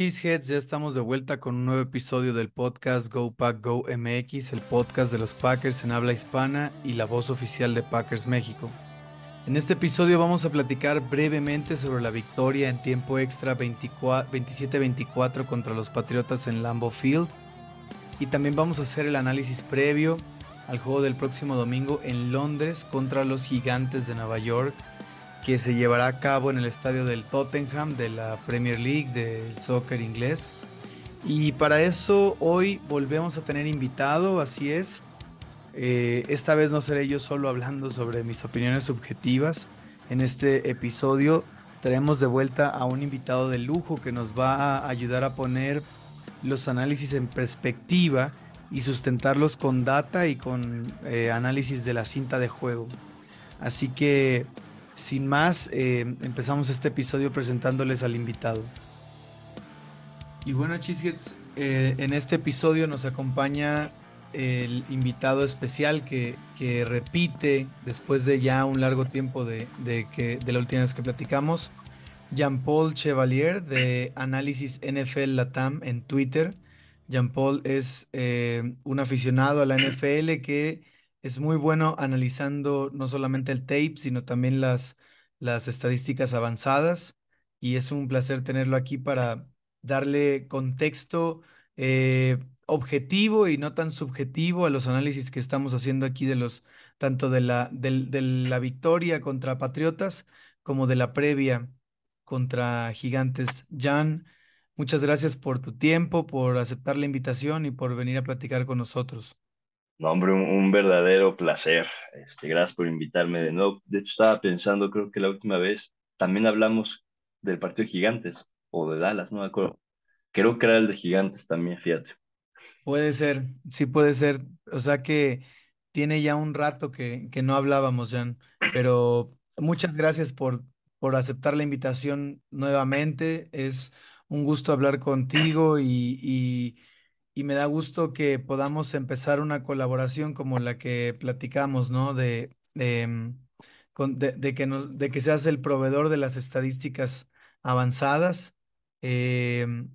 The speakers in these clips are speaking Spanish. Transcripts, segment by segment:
Cheeseheads, ya estamos de vuelta con un nuevo episodio del podcast Go Pack Go MX, el podcast de los Packers en habla hispana y la voz oficial de Packers México. En este episodio vamos a platicar brevemente sobre la victoria en tiempo extra 27-24 contra los Patriotas en Lambeau Field y también vamos a hacer el análisis previo al juego del próximo domingo en Londres contra los Gigantes de Nueva York que se llevará a cabo en el estadio del Tottenham de la Premier League del soccer inglés. Y para eso hoy volvemos a tener invitado, así es. Eh, esta vez no seré yo solo hablando sobre mis opiniones subjetivas. En este episodio traemos de vuelta a un invitado de lujo que nos va a ayudar a poner los análisis en perspectiva y sustentarlos con data y con eh, análisis de la cinta de juego. Así que sin más, eh, empezamos este episodio presentándoles al invitado. Y bueno, Cheeseheads, eh, en este episodio nos acompaña el invitado especial que, repite después de ya un largo tiempo de, que, de la última vez que platicamos, Jean-Paul Chevalier de Análisis NFL Latam en Twitter. Jean-Paul es eh, un aficionado a la NFL que es muy bueno analizando no solamente el tape, sino también las, las estadísticas avanzadas. Y es un placer tenerlo aquí para darle contexto eh, objetivo y no tan subjetivo a los análisis que estamos haciendo aquí de los, tanto de la, de la victoria contra Patriotas como de la previa contra Gigantes. Jan, muchas gracias por tu tiempo, por aceptar la invitación y por venir a platicar con nosotros. No, hombre, un, verdadero placer. Este, gracias por invitarme de nuevo. De hecho, estaba pensando, creo que la última vez también hablamos del partido de Gigantes o de Dallas, no me acuerdo. Creo que era el de Gigantes también, fíjate. Puede ser, sí puede ser. O sea que tiene ya un rato que, que no hablábamos, Jan. Pero muchas gracias por, por aceptar la invitación nuevamente. Es un gusto hablar contigo y y me da gusto que podamos empezar una colaboración como la que platicamos, ¿no? De, de, mm, que, nos, de que seas el proveedor de las estadísticas avanzadas. Em,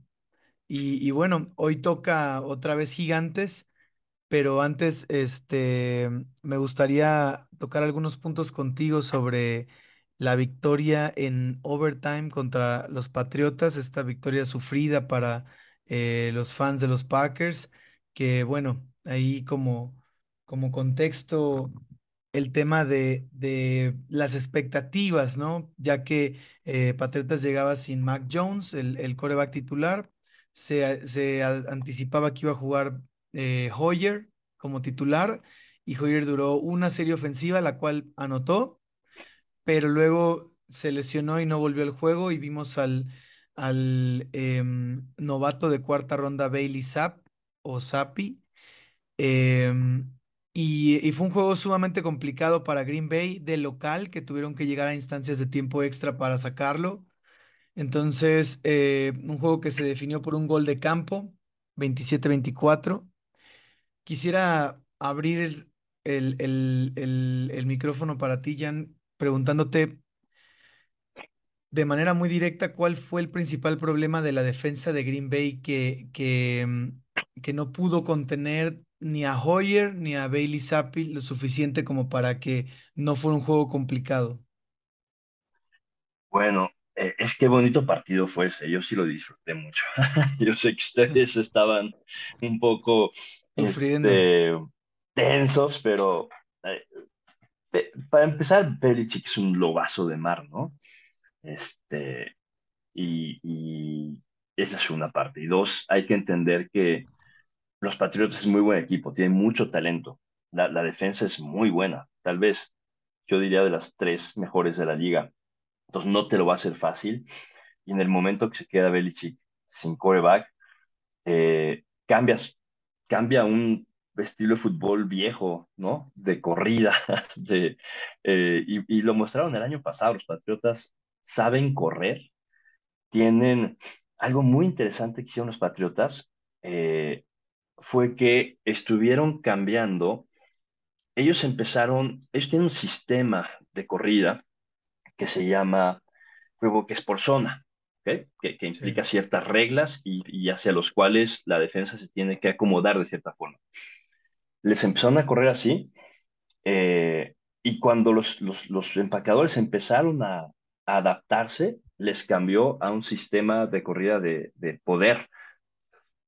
y, y, bueno, hoy toca otra vez gigantes, pero antes este, me gustaría tocar algunos puntos contigo sobre la victoria en overtime contra los Patriotas, esta victoria sufrida para eh, los fans de los Packers, que bueno, ahí como, como contexto el tema de, de las expectativas, ¿no? Ya que eh, Patriotas llegaba sin Mac Jones, el, el coreback titular, se, se anticipaba que iba a jugar eh, Hoyer como titular y Hoyer duró una serie ofensiva, la cual anotó, pero luego se lesionó y no volvió al juego y vimos al al em, novato de cuarta ronda Bailey Zapp o Zappi. Em, y, fue un juego sumamente complicado para Green Bay de local, que tuvieron que llegar a instancias de tiempo extra para sacarlo. Entonces, eh, un juego que se definió por un gol de campo, 27-24. Quisiera abrir el, el, micrófono para ti, Jan, preguntándote de manera muy directa cuál fue el principal problema de la defensa de Green Bay que, que, mm, que no pudo contener ni a Hoyer ni a Bailey Zappi lo suficiente como para que no fuera un juego complicado. Bueno, eh, es que bonito partido fue ese, yo sí lo disfruté mucho. yo sé que ustedes estaban un poco este, tensos, pero eh, para empezar, Belichick es un lobazo de mar, ¿no? Este, y, esa es una parte. Y dos, hay que entender que los Patriotas es muy buen equipo, tienen mucho talento. La, defensa es muy buena, tal vez yo diría de las tres mejores de la liga. Entonces no te lo va a hacer fácil. Y en el momento que se queda Belichick sin coreback, eh, cambias, cambia un estilo de fútbol viejo, ¿no? De corrida. De, eh, y, y, lo mostraron el año pasado. Los Patriotas saben correr, tienen algo muy interesante que hicieron los Patriotas, eh, fue que estuvieron cambiando, ellos empezaron, ellos tienen un sistema de corrida que se llama juego que es por zona. que, que, implica ciertas reglas y, y, hacia los cuales la defensa se tiene que acomodar de cierta forma. Les empezaron a correr así, eh, y cuando los, los, los, empacadores empezaron a, adaptarse, les cambió a un sistema de corrida de, de poder,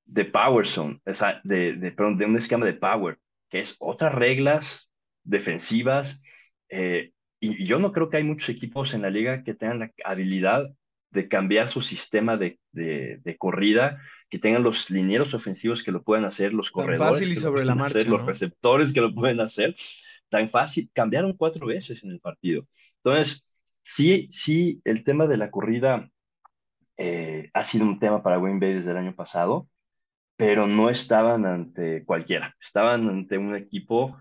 de power zone, o sea, de, de, perdón, de un esquema de power, que es otras reglas defensivas. Eh, y, yo no creo que hay muchos equipos en la liga que tengan la habilidad de cambiar su sistema de, de, corrida, que tengan los linieros ofensivos que lo puedan hacer, los corredores fácil y sobre la marcha, los receptores que lo pueden hacer, tan fácil. Cambiaron cuatro veces en el partido. Entonces, sí, sí, el tema de la corrida eh, ha sido un tema para Green Bay desde el año pasado, pero no estaban ante cualquiera. Estaban ante un equipo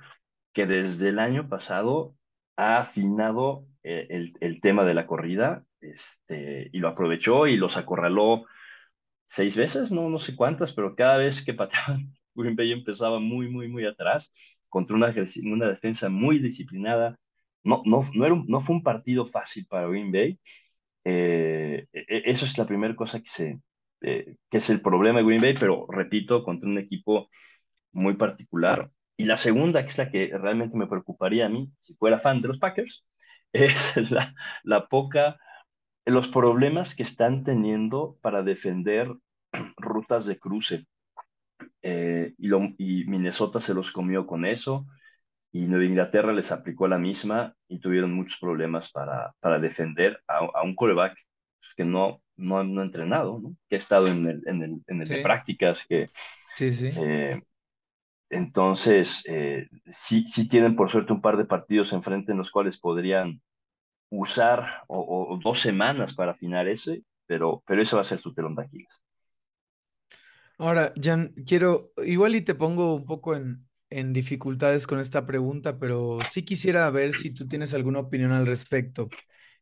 que desde el año pasado ha afinado eh, el, el, tema de la corrida este, y lo aprovechó y los acorraló seis veces, no, no sé cuántas, pero cada vez que pateaban, Green Bay empezaba muy, muy, muy atrás contra una, una defensa muy disciplinada. No, no, no, era no fue un partido fácil para Green Bay. Eh, e, e, eso es la primera cosa que, se, eh, que es el problema de Green Bay, pero repito, contra un equipo muy particular. Y la segunda, que es la que realmente me preocuparía a mí, si fuera fan de los Packers, es la, la poca, los problemas que están teniendo para defender rutas de cruce. Eh, y, lo, y Minnesota se los comió con eso, y Nueva Inglaterra les aplicó la misma y tuvieron muchos problemas para, para defender a, a un coreback que no, no, no ha entrenado, ¿no? que ha estado en el, en el, en el de prácticas, que sí, sí. Eh, entonces, eh, sí, sí tienen por suerte un par de partidos enfrente en los cuales podrían usar o, dos semanas para afinar ese, pero, pero ese va a ser su telón de Aquiles. Ahora, Jan, quiero, igual y te pongo un poco en, en dificultades con esta pregunta, pero sí quisiera ver si tú tienes alguna opinión al respecto.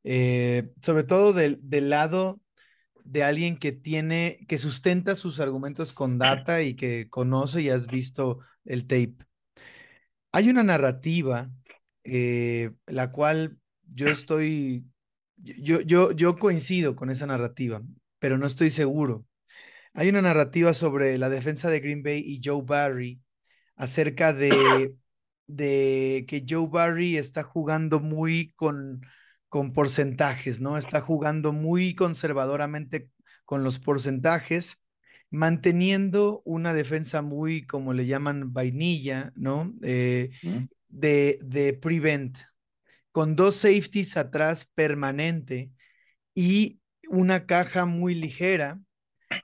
Eh, sobre todo del, del lado de alguien que tiene, que sustenta sus argumentos con data y que conoce y has visto el tape. Hay una narrativa, eh, la cual yo estoy, yo, yo, yo coincido con esa narrativa, pero no estoy seguro. Hay una narrativa sobre la defensa de Green Bay y Joe Barry acerca de, de que Joe Barry está jugando muy con, con porcentajes, ¿no? Está jugando muy conservadoramente con los porcentajes manteniendo una defensa muy, como le llaman, vainilla, ¿no? Eh, de, de prevent, con dos safeties atrás permanente y una caja muy ligera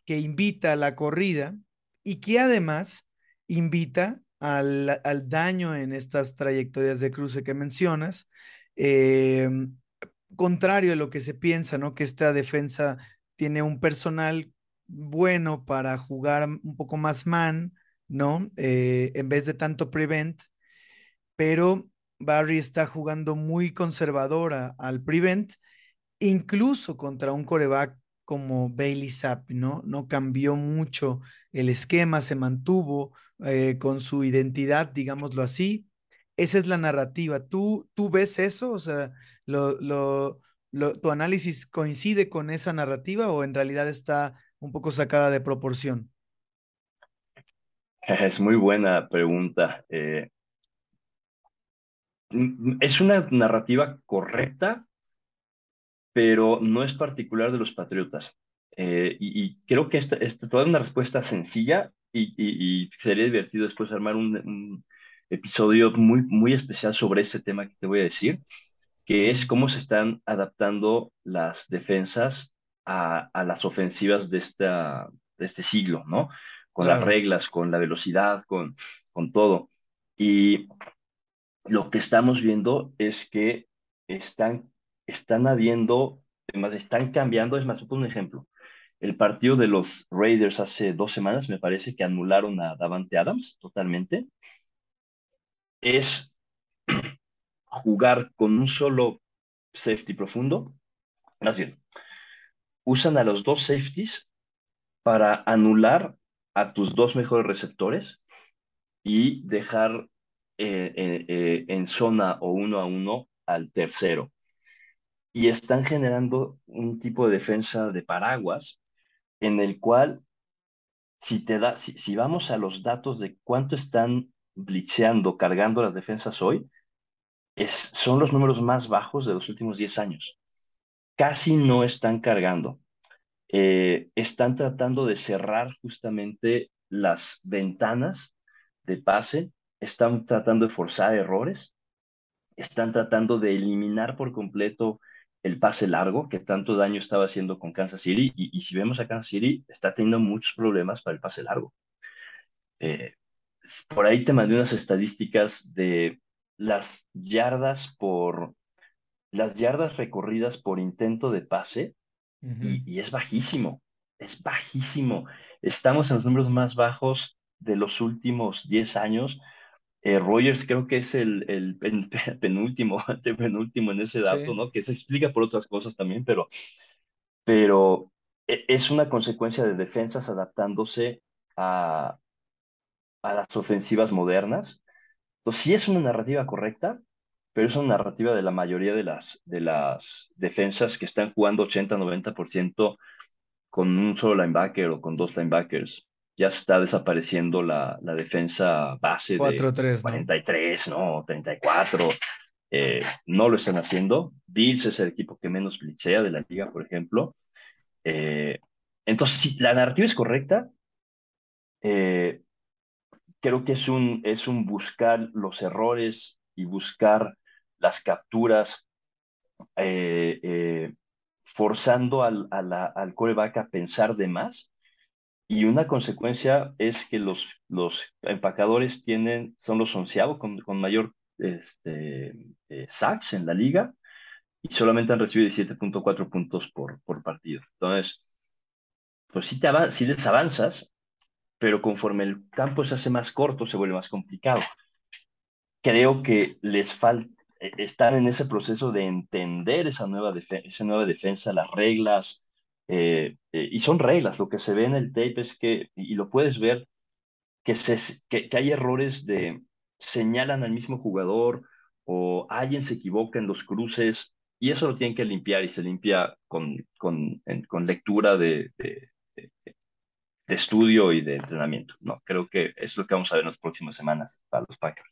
que invita a la corrida y que además invita al, al daño en estas trayectorias de cruce que mencionas, eh, contrario a lo que se piensa, ¿no? Que esta defensa tiene un personal bueno para jugar un poco más man, ¿no? Eh, en vez de tanto prevent, pero Barry está jugando muy conservadora al prevent, incluso contra un coreback como Bailey Zapp, ¿no? No cambió mucho el esquema, se mantuvo eh, con su identidad, digámoslo así. Esa es la narrativa. ¿Tú, tú ves eso? O sea, lo, ¿tu análisis coincide con esa narrativa o en realidad está un poco sacada de proporción? Es muy buena pregunta. Eh, es una narrativa correcta, pero no es particular de los patriotas. Eh, y, creo que esta, esta toda una respuesta sencilla y, sería divertido después armar un, episodio muy, muy especial sobre este tema que te voy a decir, que es cómo se están adaptando las defensas a, las ofensivas de, esta, de este siglo, ¿no? Con las reglas, con la velocidad, con, con todo. Y lo que estamos viendo es que están, están habiendo, además están cambiando, es más, un ejemplo. El partido de los Raiders hace dos semanas, me parece que anularon a Davante Adams totalmente. Es jugar con un solo safety profundo, más bien, usan a los dos safeties para anular a tus dos mejores receptores y dejar eh, eh, eh, en zona o uno a uno al tercero. Y están generando un tipo de defensa de paraguas en el cual si te da, si, si vamos a los datos de cuánto están blitzeando, cargando las defensas hoy, es, son los números más bajos de los últimos 10 años. Casi no están cargando. Eh, están tratando de cerrar justamente las ventanas de pase, están tratando de forzar errores, están tratando de eliminar por completo el pase largo que tanto daño estaba haciendo con Kansas City y, si vemos a Kansas City está teniendo muchos problemas para el pase largo. Eh, por ahí te mandé unas estadísticas de las yardas por las yardas recorridas por intento de pase y, es bajísimo, es bajísimo. Estamos en los números más bajos de los últimos 10 años. Eh, Rogers creo que es el, el, penúltimo, penúltimo en ese dato, ¿no? Que se explica por otras cosas también, pero, pero e, es una consecuencia de defensas adaptándose a, a las ofensivas modernas. Entonces, sí es una narrativa correcta, pero es una narrativa de la mayoría de las, de las defensas que están jugando 80-90% con un solo linebacker o con dos linebackers. Ya está desapareciendo la, la defensa base de 43, ¿no? 34. Eh, no lo están haciendo. Bills es el equipo que menos blitzea de la liga, por ejemplo. Eh, entonces, si la narrativa es correcta, eh, creo que es un, es un buscar los errores y buscar las capturas, forzando al, a la, al coreback a pensar de más. Y una consecuencia es que los, los empacadores tienen, son los onceavos con, con mayor este, eh, sacks en la liga y solamente han recibido 17.4 puntos por, por partido. Entonces, pues sí, te sí les avanzas, pero conforme el campo se hace más corto, se vuelve más complicado. Creo que les falta, e, están en ese proceso de entender esa nueva, esa nueva defensa, las reglas, eh, eh, y son reglas, lo que se ve en el tape es que, y lo puedes ver, que, se, que, hay errores de señalan al mismo jugador o alguien se equivoca en los cruces, y eso lo tienen que limpiar y se limpia con, con, con lectura de, de estudio y de entrenamiento. No, creo que es lo que vamos a ver en las próximas semanas para los Packers.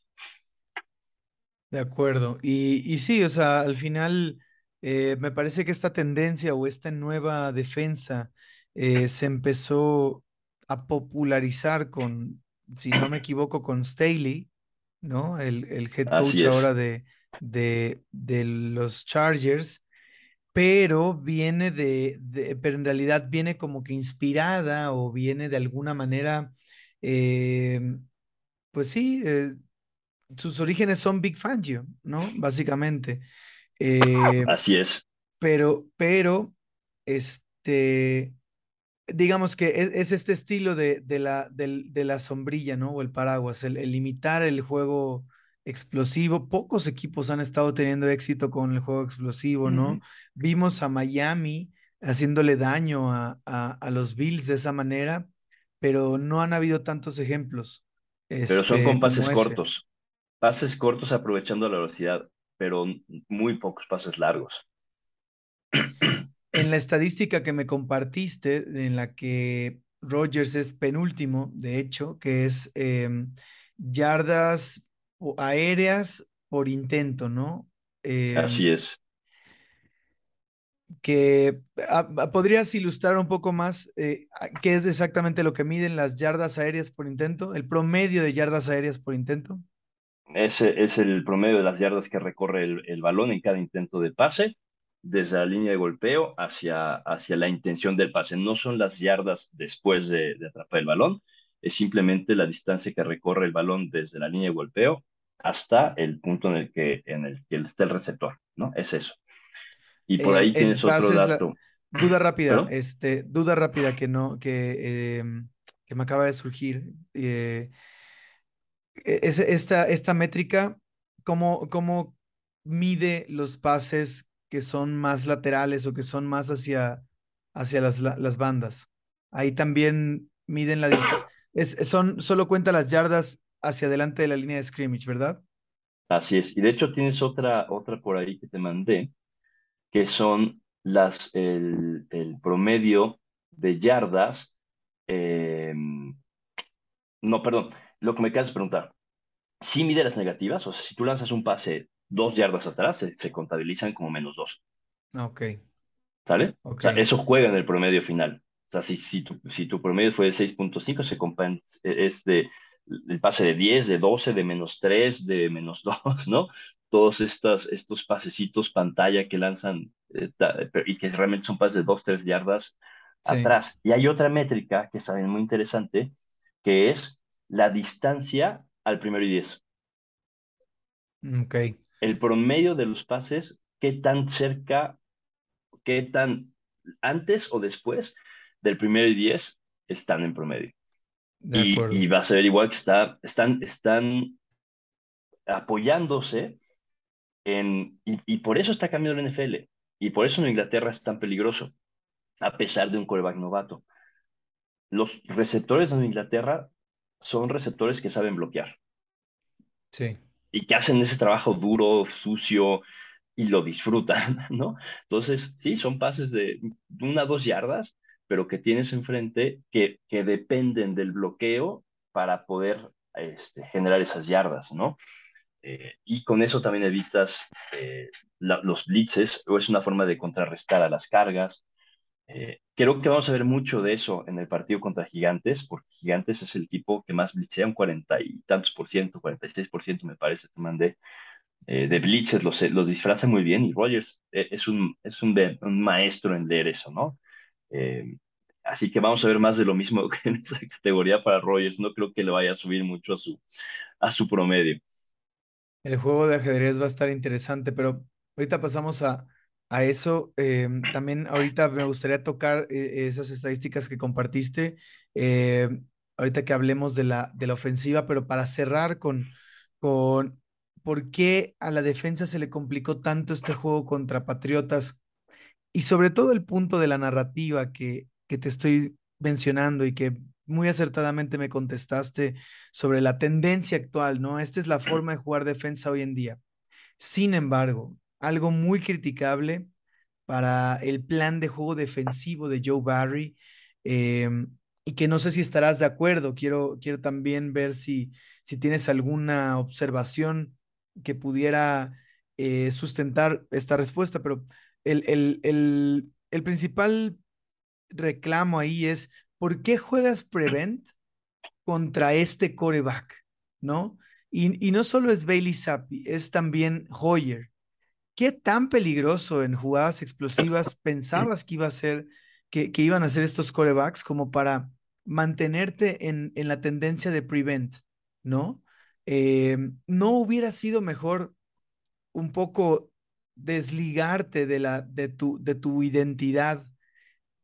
De acuerdo. Y, y sí, o sea, al final eh, me parece que esta tendencia o esta nueva defensa eh, se empezó a popularizar con, si no me equivoco, con Staley, ¿no? El, el head coach ahora de, de, de los Chargers pero viene de, pero en realidad viene como que inspirada o viene de alguna manera, em, pues sí, eh, sus orígenes son Big Fangio, ¿no? Básicamente. Eh, Así es. Pero, pero, este, digamos que es, este estilo de, de la, de, la sombrilla, ¿no? O el paraguas, el, el imitar el juego explosivo. Pocos equipos han estado teniendo éxito con el juego explosivo, ¿no? Vimos a Miami haciéndole daño a, a, los Bills de esa manera, pero no han habido tantos ejemplos. pero son con este, pases cortos, pases cortos aprovechando la velocidad, pero muy pocos pases largos. En la estadística que me compartiste, en la que Rogers es penúltimo, de hecho, que es em, yardas aéreas por intento, ¿no? Así em, es. Que ah, ah, podrías ilustrar un poco más eh, qué es exactamente lo que miden las yardas aéreas por intento, el promedio de yardas aéreas por intento. Es el promedio de las yardas que recorre el, balón en cada intento de pase, desde la línea de golpeo hacia, hacia la intención del pase. No son las yardas después de, de atrapar el balón, es simplemente la distancia que recorre el balón desde la línea de golpeo hasta el punto en el que, en el que está el receptor, ¿no? Es eso. Y por ahí tienes otro dato. duda rápida, este, duda rápida que no, que, em, que me acaba de surgir. Eh, es, esta, esta métrica, ¿cómo, ¿cómo mide los pases que son más laterales o que son más hacia, hacia las, las bandas? Ahí también miden la distancia. son, solo cuenta las yardas hacia adelante de la línea de scrimmage, ¿verdad? Así es. Y de hecho tienes otra, otra por ahí que te mandé, que son las, el, promedio de yardas. Em, no, perdón, lo que me acabas de preguntar. Si mide las negativas, o sea, si tú lanzas un pase dos yardas atrás, se, contabilizan como menos dos. Ok. ¿Sale? O sea, eso juega en el promedio final. O sea, si, si, tu, si tu promedio fue de 6.5, se es de el pase de 10, de 12, de menos 3, de menos 2, ¿no? Todos estas, estos pasecitos pantalla que lanzan eh, y que realmente son pases de 2, 3 yardas atrás. Y hay otra métrica que es también muy interesante, que es la distancia al primero y 10. Ok. El promedio de los pases, qué tan cerca, qué tan antes o después del primero y 10 están en promedio. Y, va a ser igual que está, están, están apoyándose en, y, por eso está cambiando el NFL, y por eso en Inglaterra es tan peligroso, a pesar de un coreback novato. Los receptores de Inglaterra son receptores que saben bloquear. Sí. Y que hacen ese trabajo duro, sucio, y lo disfrutan, ¿no? Entonces, sí, son pases de una, dos yardas, pero que tienes enfrente que, que dependen del bloqueo para poder este, generar esas yardas, ¿no? Eh, y con eso también evitas eh, los blitzes, o es una forma de contrarrestar a las cargas. Eh, creo que vamos a ver mucho de eso en el partido contra Gigantes, porque Gigantes es el equipo que más blitzea, un cuarenta y tantos por ciento, 46 por ciento me parece, te mandé, de blitzes, los, los disfraza muy bien y Rogers es, un, es un, maestro en leer eso, ¿no? Eh, así que vamos a ver más de lo mismo en esa categoría para Rogers. No creo que le vaya a subir mucho a su, a su promedio. El juego de ajedrez va a estar interesante, pero ahorita pasamos a, a eso. Em, también ahorita me gustaría tocar eh, esas estadísticas que compartiste. Em, ahorita que hablemos de la, de la ofensiva, pero para cerrar con, con por qué a la defensa se le complicó tanto este juego contra Patriotas y sobre todo el punto de la narrativa que, que te estoy mencionando y que muy acertadamente me contestaste sobre la tendencia actual, ¿no? Esta es la forma de jugar defensa hoy en día. Sin embargo, algo muy criticable para el plan de juego defensivo de Joe Barry em, y que no sé si estarás de acuerdo. Quiero, quiero también ver si, si tienes alguna observación que pudiera eh, sustentar esta respuesta, pero el, el, el, principal reclamo ahí es, ¿por qué juegas Prevent contra este coreback? ¿No? Y, no solo es Bailey Zappi, es también Hoyer. ¿Qué tan peligroso en jugadas explosivas pensabas que iba a ser, que, que iban a ser estos corebacks como para mantenerte en, en la tendencia de prevent, ¿no? Eh, ¿No hubiera sido mejor un poco desligarte de, la, de, tu, de tu identidad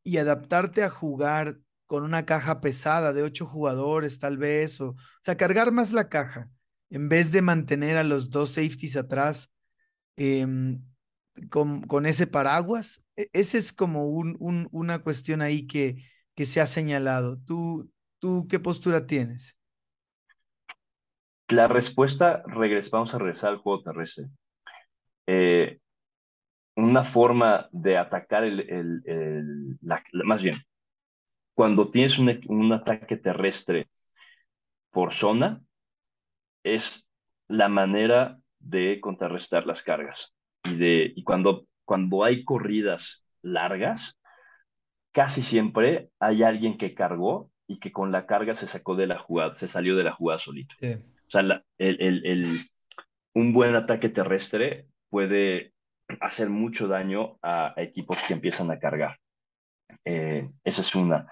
y adaptarte a jugar con una caja pesada de ocho jugadores tal vez, o, o sea, cargar más la caja en vez de mantener a los dos safeties atrás em, con, con, ese paraguas. E, ese es como un, un, una cuestión ahí que, que se ha señalado. ¿Tú, ¿Tú qué postura tienes? La respuesta, vamos a regresar al juego terrestre. Eh, una forma de atacar el, el, más bien, cuando tienes un, un, ataque terrestre por zona, es la manera de contrarrestar las cargas. Y, de, y cuando, cuando hay corridas largas, casi siempre hay alguien que cargó y que con la carga se sacó de la jugada, se salió de la jugada solito. O sea, el, el, el, un buen ataque terrestre puede hacer mucho daño a equipos que empiezan a cargar. Eh, esa es una.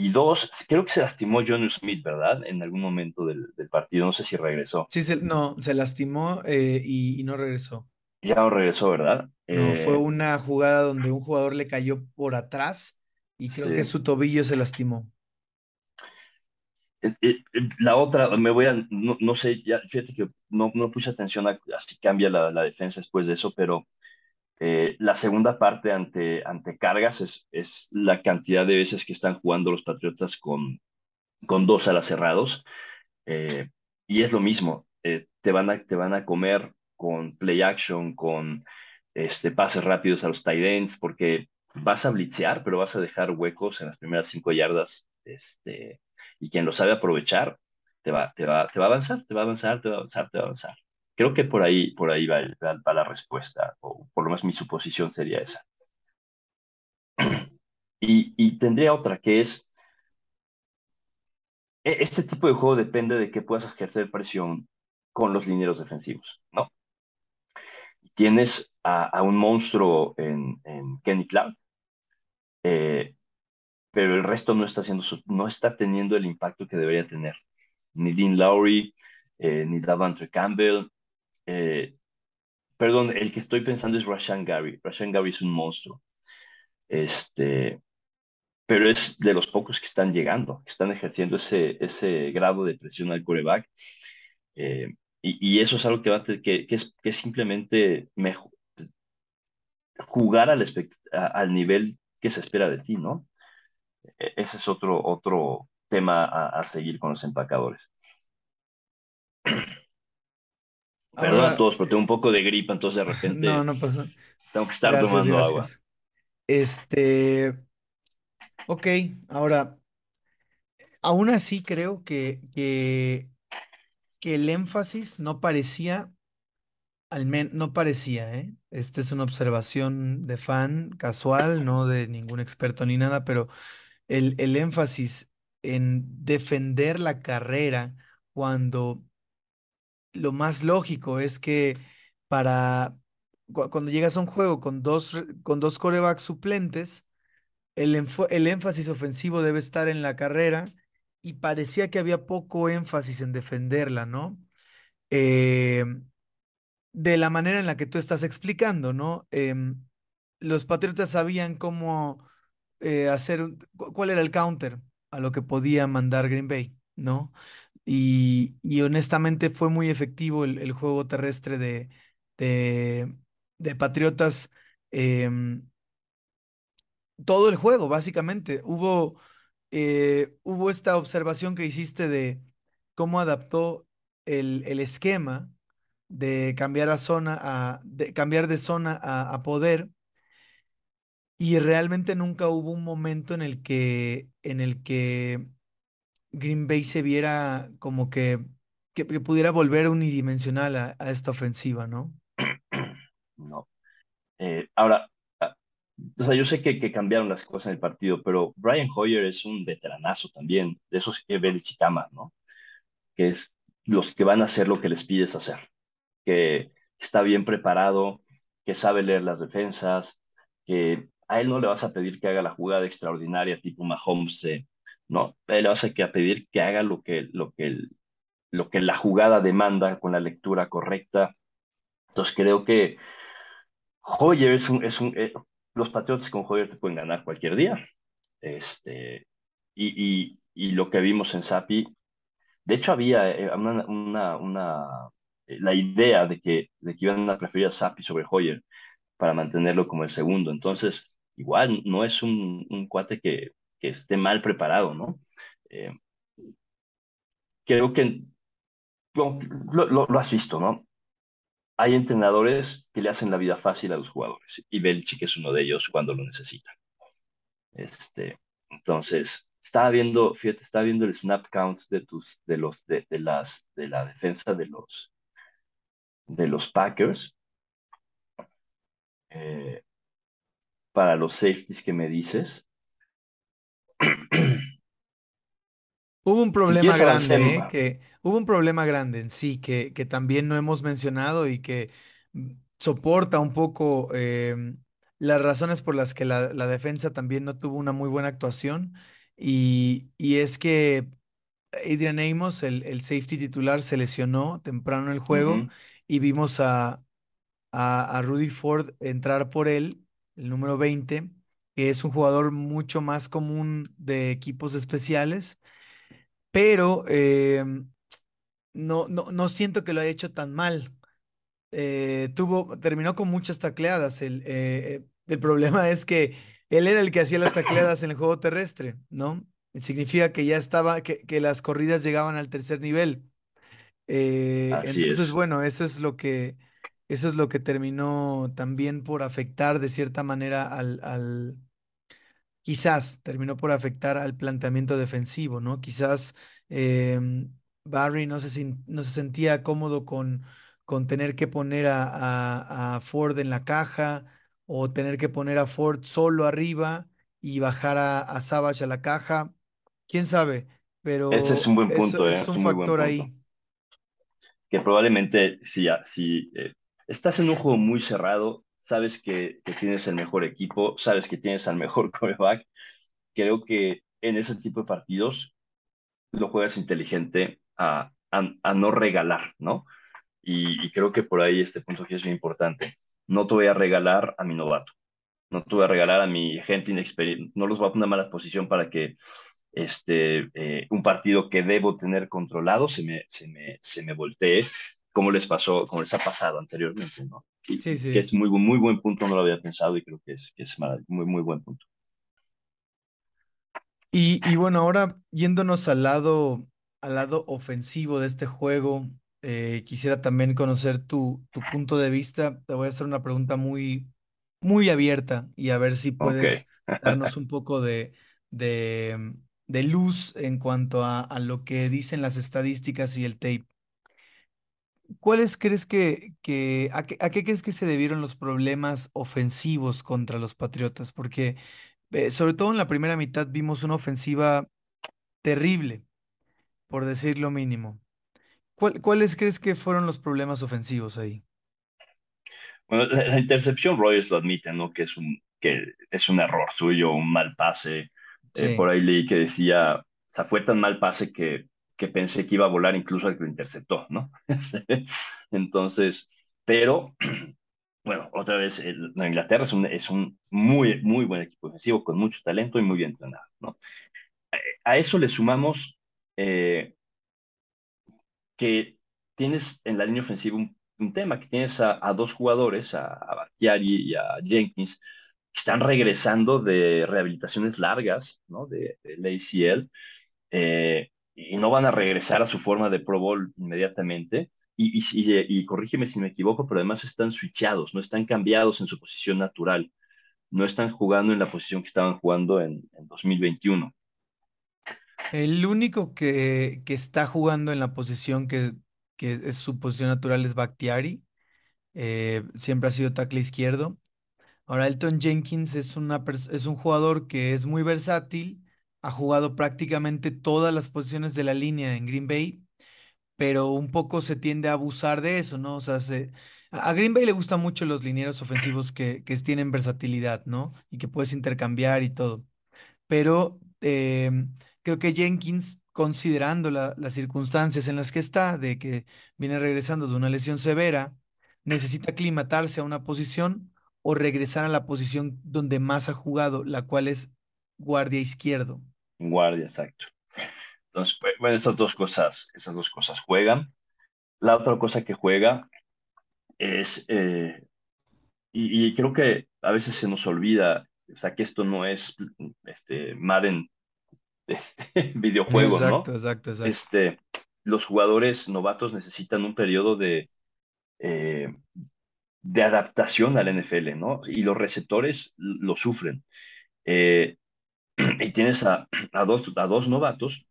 Y dos, creo que se lastimó John Smith, ¿verdad? En algún momento del, partido, no sé si regresó. Sí, no, se lastimó eh, y, no regresó. Ya no regresó, ¿verdad? No, fue eh, una jugada donde un jugador le cayó por atrás y creo que su tobillo se lastimó. La otra, me voy a, no, sé, ya, fíjate que no, no puse atención a, si cambia la, la defensa después de eso, pero eh, la segunda parte ante, ante cargas es, es, la cantidad de veces que están jugando los Patriotas con, con dos alas cerrados. Eh, y es lo mismo, eh, te, van a, te van a comer con play action, con este, pases rápidos a los tight ends, porque vas a blitzear, pero vas a dejar huecos en las primeras cinco yardas, este, y quien lo sabe aprovechar, te va, te va, te va a avanzar, te va a avanzar, te va a avanzar, te va a avanzar. Creo que por ahí, por ahí va, la respuesta, o por lo menos mi suposición sería esa. Y, y tendría otra, que es, e, este tipo de juego depende de que puedas ejercer presión con los lineros defensivos, ¿no? Tienes a, un monstruo en, Kenny Clark, eh, pero el resto no está, haciendo no está teniendo el impacto que debería tener. Ni Dean Lowry, eh, ni Davante Campbell. Eh, perdón, el que estoy pensando es Rashan Gary. Rashan Gary es un monstruo. Este, pero es de los pocos que están llegando, que están ejerciendo ese, ese grado de presión al coreback. Eh, y, eso es algo que, va que, que, es, simplemente mejor, jugar al, nivel que se espera de ti, ¿no? E, ese es otro, otro tema a, seguir con los empacadores. Perdón a todos, pero tengo un poco de gripa, entonces de repente no, no pasa. tengo que estar tomando agua. Este, Ok, ahora, aún así creo que, que, el énfasis no parecía, al menos no parecía, ¿eh? Esta es una observación de fan casual, no de ningún experto ni nada, pero el, el énfasis en defender la carrera cuando lo más lógico es que para cuando llegas a un juego con dos, con dos corebacks suplentes, el, énfasis ofensivo debe estar en la carrera y parecía que había poco énfasis en defenderla, ¿no? Eh, de la manera en la que tú estás explicando, ¿no? Em, los Patriotas sabían cómo eh, hacer, cuál era el counter a lo que podía mandar Green Bay, ¿no? Y, honestamente fue muy efectivo el, juego terrestre de, de, Patriotas. Em, todo el juego, básicamente. Hubo, eh, hubo esta observación que hiciste de cómo adaptó el, el esquema de cambiar a zona a de cambiar de zona a, poder. Y realmente nunca hubo un momento en el que en el que Green Bay se viera como que, que, pudiera volver unidimensional a, esta ofensiva, ¿no? No. Eh, ahora, o sea, yo sé que, cambiaron las cosas en el partido, pero Brian Hoyer es un veteranazo también, de esos que ¿no? Que es los que van a hacer lo que les pides hacer, que está bien preparado, que sabe leer las defensas, que a él no le vas a pedir que haga la jugada extraordinaria tipo Mahomes, no, a le vas a pedir que haga lo que, lo que, lo que la jugada demanda con la lectura correcta. Entonces creo que Hoyer es un, es un, eh, los Patriots con Hoyer te pueden ganar cualquier día. Este, y, y, lo que vimos en Sapi, de hecho había eh, una, una, una, eh, la idea de que, de que iban a preferir a Sapi sobre Hoyer para mantenerlo como el segundo. Entonces, igual no es un, un cuate que, que, esté mal preparado, ¿no? Eh, creo que lo, lo, lo, has visto, ¿no? hay entrenadores que le hacen la vida fácil a los jugadores y Belichick es uno de ellos cuando lo necesita. Este, entonces, estaba viendo, fíjate, estaba viendo el snap count de tus, de los, de, las, de la defensa de los, de los Packers. Eh, para los safeties que me dices. Hubo un problema grande, ¿eh? que hubo un problema grande en sí que, que también no hemos mencionado y que mm, soporta un poco em, las razones por las que la, defensa también no tuvo una muy buena actuación y, y es que Adrian Amos, el, el, safety titular, se lesionó temprano en el juego y vimos a, a, a Rudy Ford entrar por él, el número 20, que es un jugador mucho más común de equipos especiales pero em, no, no, no siento que lo haya hecho tan mal. Eh, tuvo, terminó con muchas tacleadas. El, eh, el problema es que él era el que hacía las tacleadas en el juego terrestre, ¿no? Significa que ya estaba, que, que las corridas llegaban al tercer nivel. Eh, entonces, bueno, eso es lo que, eso es lo que terminó también por afectar de cierta manera al, al quizás terminó por afectar al planteamiento defensivo, ¿no? Quizás em, Barry no se, no se sentía cómodo con, con tener que poner a, a, Ford en la caja o tener que poner a Ford solo arriba y bajar a, a Savage a la caja. ¿Quién sabe? Ese es Pero un buen punto, ¿eh? es Es un factor ahí. Que probablemente si, si eh, estás en un juego muy cerrado, sabes que, tienes el mejor equipo, sabes que tienes al mejor coreback, creo que en ese tipo de partidos lo juegas inteligente a, no regalar, ¿no? Y, creo que por ahí este punto que es muy importante. No te voy a regalar a mi novato, no te voy a regalar a mi gente inexperiente, no los voy a poner en mala posición para que este, eh, un partido que debo tener controlado se me, se me, se me voltee, como les pasó, como les ha pasado anteriormente, ¿no? Sí, que es muy, muy buen punto, no lo había pensado y creo que es, que es muy, muy buen punto. Y, y bueno, ahora yéndonos al lado, al lado ofensivo de este juego, eh, quisiera también conocer tu, tu punto de vista. Te voy a hacer una pregunta muy, muy abierta y a ver si puedes darnos un poco de, de, de luz en cuanto a, a lo que dicen las estadísticas y el tape. ¿Cuáles crees que, que a qué, a qué crees que se debieron los problemas ofensivos contra los Patriotas? Porque eh, sobre todo en la primera mitad vimos una ofensiva terrible, por decir lo mínimo. ¿Cuál- ¿Cuáles crees que fueron los problemas ofensivos ahí? Bueno, la, la intercepción, Royce lo admite, ¿no? Que es un, que es un error suyo, un mal pase. Eh, por ahí leí que decía, o sea, fue tan mal pase que, que pensé que iba a volar incluso al que lo interceptó, ¿no? Entonces, pero, bueno, otra vez, el, Inglaterra es un, es un muy, muy buen equipo defensivo, con mucho talento y muy bien entrenado, ¿no? A eso le sumamos eh, que tienes en la línea ofensiva un, tema, que tienes a, dos jugadores, a, a Bakhtiari y a Jenkins, que están regresando de rehabilitaciones largas, ¿no? De, del ACL, eh, y no van a regresar a su forma de Pro Bowl inmediatamente. Y, y, corrígeme si me equivoco, pero además están switchados, no están cambiados en su posición natural, no están jugando en la posición que estaban jugando en, en 2021. el único que, que está jugando en la posición que, que es su posición natural es Bakhtiari. eh, siempre ha sido tackle izquierdo. Ahora, Elton Jenkins es, una es un jugador que es muy versátil, ha jugado prácticamente todas las posiciones de la línea en Green Bay, pero un poco se tiende a abusar de eso, ¿no? O sea, se- a Green Bay le gustan mucho los linieros ofensivos que, tienen versatilidad, ¿no? Y que puedes intercambiar y todo pero eh, creo que Jenkins, considerando la- las circunstancias en las que está, de que viene regresando de una lesión severa, necesita aclimatarse a una posición o regresar a la posición donde más ha jugado, la cual es guardia izquierdo. Guardia, exacto. Entonces, pues, bueno, estas dos cosas, esas dos cosas juegan. La otra cosa que juega es, eh, y, y creo que a veces se nos olvida, o sea, que esto no es este, Madden este, videojuego, Exacto, ¿no? exacto, exacto. Este, los jugadores novatos necesitan un periodo de, eh, de adaptación al NFL, ¿no? Y los receptores lo sufren. Eh, y tienes a, a, dos, a dos novatos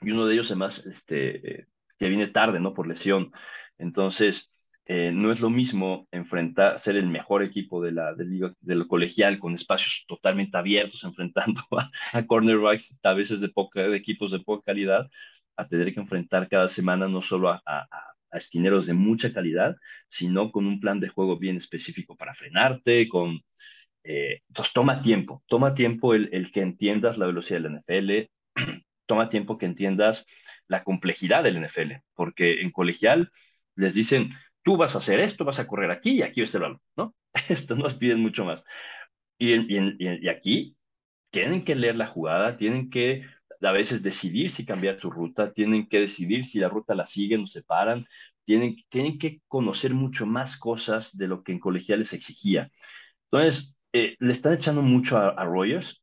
y uno de ellos además este, que viene tarde, ¿no? Por lesión. Entonces, eh, no es lo mismo enfrentar, ser el mejor equipo de la, de liga, del colegial con espacios totalmente abiertos, enfrentando a, a cornerbacks a veces de, poca, de equipos de poca calidad, a tener que enfrentar cada semana no solo a, a, a esquineros de mucha calidad, sino con un plan de juego bien específico para frenarte, con... Eh, entonces toma tiempo, toma tiempo el, el que entiendas la velocidad del NFL, toma tiempo que entiendas la complejidad del NFL, porque en colegial les dicen, tú vas a hacer esto, vas a correr aquí y aquí este balón, ¿no? Esto nos piden mucho más. Y, y, y, aquí tienen que leer la jugada, tienen que a veces decidir si cambiar su ruta, tienen que decidir si la ruta la siguen o se paran, tienen, tienen que conocer mucho más cosas de lo que en colegial les exigía. Entonces, eh, le están echando mucho a, a Rogers,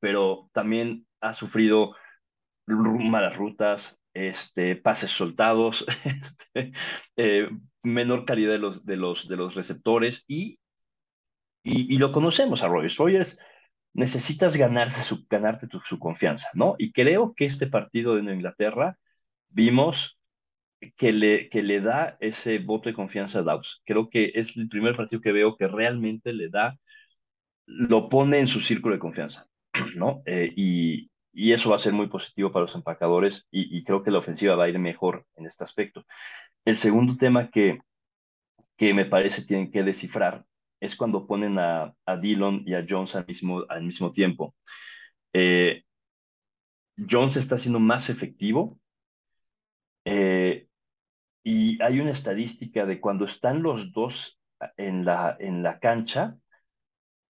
pero también ha sufrido malas rutas, este, pases soltados, este, eh, menor calidad de los, de los, de los receptores y, y, lo conocemos a Rogers. Rogers necesitas ganarse su, ganarte su confianza, ¿no? Y creo que este partido de Inglaterra vimos que le, que le da ese voto de confianza a Dawes. Creo que es el primer partido que veo que realmente le da, lo pone en su círculo de confianza, ¿no? Eh, y, y, eso va a ser muy positivo para los empacadores y, creo que la ofensiva va a ir mejor en este aspecto. El segundo tema que, que me parece tienen que descifrar es cuando ponen a, a Dillon y a Jones al mismo, al mismo tiempo. Eh, Jones está siendo más efectivo. Eh, y hay una estadística de cuando están los dos en la, en la cancha,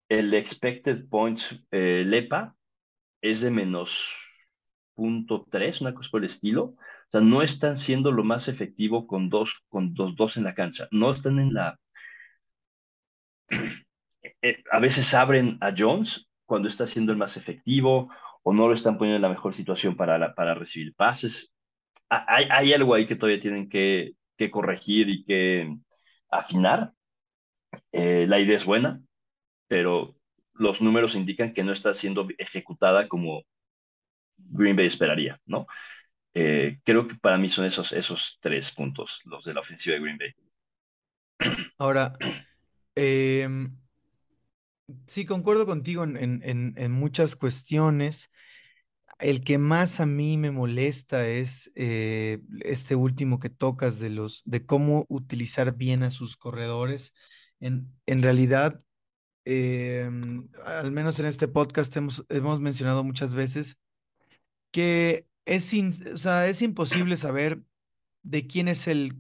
el expected points eh, LEPA es de menos punto tres, una cosa por el estilo. O sea, no están siendo lo más efectivo con dos, con dos, dos en la cancha. No están en la... Eh, a veces abren a Jones cuando está siendo el más efectivo o no lo están poniendo en la mejor situación para, para recibir pases hay, algo ahí que todavía tienen que, corregir y que afinar. Eh, la idea es buena, pero los números indican que no está siendo ejecutada como Green Bay esperaría, ¿no? Eh, creo que para mí son esos, esos tres puntos, los de la ofensiva de Green Bay. Ahora, em, sí, concuerdo contigo en, en muchas cuestiones. El que más a mí me molesta es eh, este último que tocas de los de cómo utilizar bien a sus corredores. En, en realidad, em, al menos en este podcast hemos, hemos mencionado muchas veces que es, o sea, es imposible saber de quién es el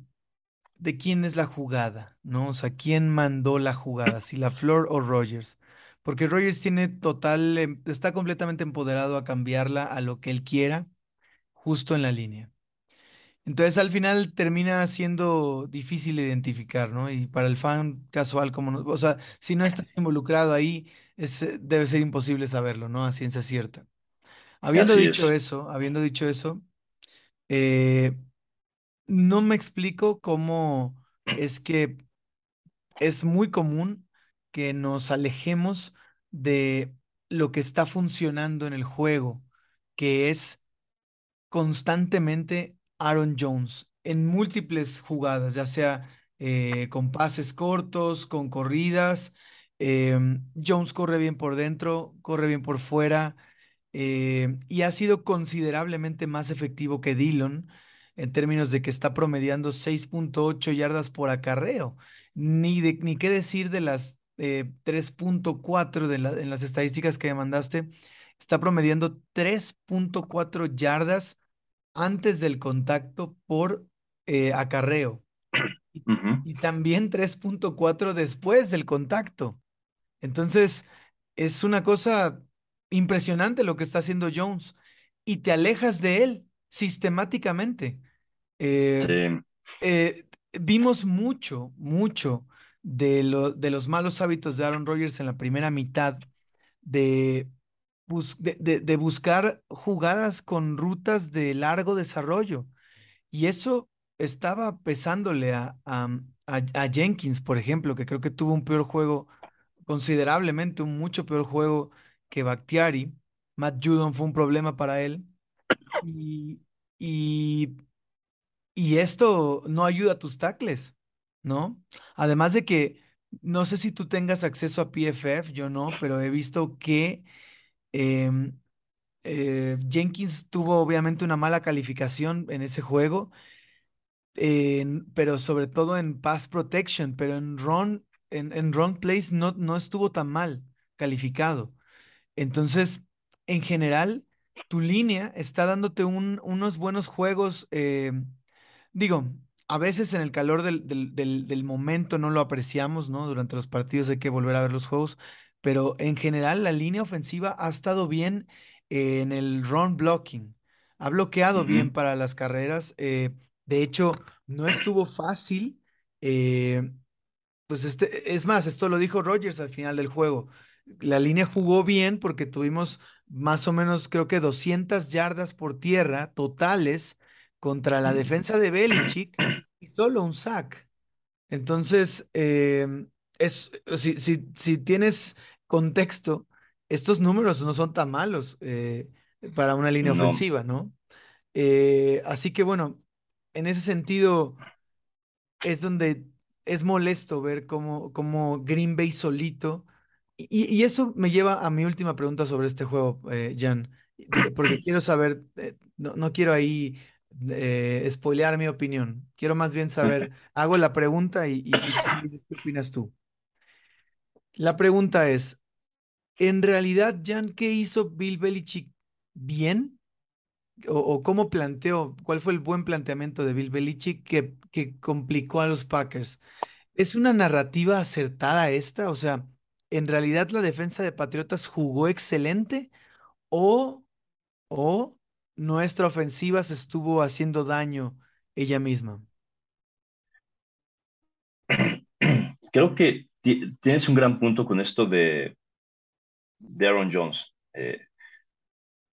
de quién es la jugada, ¿no? O sea, quién mandó la jugada, si la Flor o Rogers porque Rogers tiene total, em, está completamente empoderado a cambiarla a lo que él quiera, justo en la línea. Entonces al final termina siendo difícil identificar, ¿no? Y para el fan casual, como no, o sea, si no estás involucrado ahí, es, eh, debe ser imposible saberlo, ¿no? A ciencia cierta. Habiendo dicho eso, habiendo dicho eso, eh, no me explico cómo es que es muy común que nos alejemos de lo que está funcionando en el juego, que es constantemente Aaron Jones en múltiples jugadas, ya sea eh, con pases cortos, con corridas. Em, Jones corre bien por dentro, corre bien por fuera em, y ha sido considerablemente más efectivo que Dillon en términos de que está promediando 6.8 yardas por acarreo. Ni, de, ni qué decir de las 3.4 de en las estadísticas que me mandaste, está promediando 3.4 yardas antes del contacto por eh, acarreo. Y, también 3.4 después del contacto. Entonces, es una cosa impresionante lo que está haciendo Jones. Y te alejas de él sistemáticamente. Eh, eh, vimos mucho, mucho de, de los malos hábitos de Aaron Rodgers en la primera mitad, de, de, buscar jugadas con rutas de largo desarrollo. Y eso estaba pesándole a, a, Jenkins, por ejemplo, que creo que tuvo un peor juego, considerablemente un mucho peor juego que Bakhtiari. Matt Judon fue un problema para él. Y, y, y esto no ayuda a tus tackles. ¿no? Además de que, no sé si tú tengas acceso a PFF, yo no, pero he visto que em, eh, Jenkins tuvo obviamente una mala calificación en ese juego, pero sobre todo en pass protection, pero en run, en, en run place no, no estuvo tan mal calificado. Entonces, en general, tu línea está dándote unos buenos juegos. Em, digo, a veces en el calor del, momento no lo apreciamos, ¿no? Durante los partidos hay que volver a ver los juegos, pero en general la línea ofensiva ha estado bien en el run blocking, ha bloqueado bien para las carreras, eh, de hecho no estuvo fácil, eh, pues este, es más, esto lo dijo Rogers al final del juego, la línea jugó bien porque tuvimos más o menos creo que 200 yardas por tierra totales contra la defensa de Belichick y solo un sack. Entonces, em, es, si, si, si tienes contexto, estos números no son tan malos eh, para una línea No. ofensiva, ¿no? Eh, así que bueno, en ese sentido es donde es molesto ver cómo, cómo Green Bay solito. Y, y eso me lleva a mi última pregunta sobre este juego, eh, Jan, porque quiero saber, no, no quiero ahí spoilear mi opinión, quiero más bien saber, hago la pregunta y, y, y qué opinas tú. La pregunta es, ¿en realidad, Jan, qué hizo Bill Belichick bien? o, cómo planteó, cuál fue el buen planteamiento de Bill Belichick que, que complicó a los Packers. ¿Es una narrativa acertada esta? O sea, ¿en realidad la defensa de Patriotas jugó excelente o, o nuestra ofensiva se estuvo haciendo daño ella misma? Creo que tienes un gran punto con esto de, de Aaron Jones. Eh,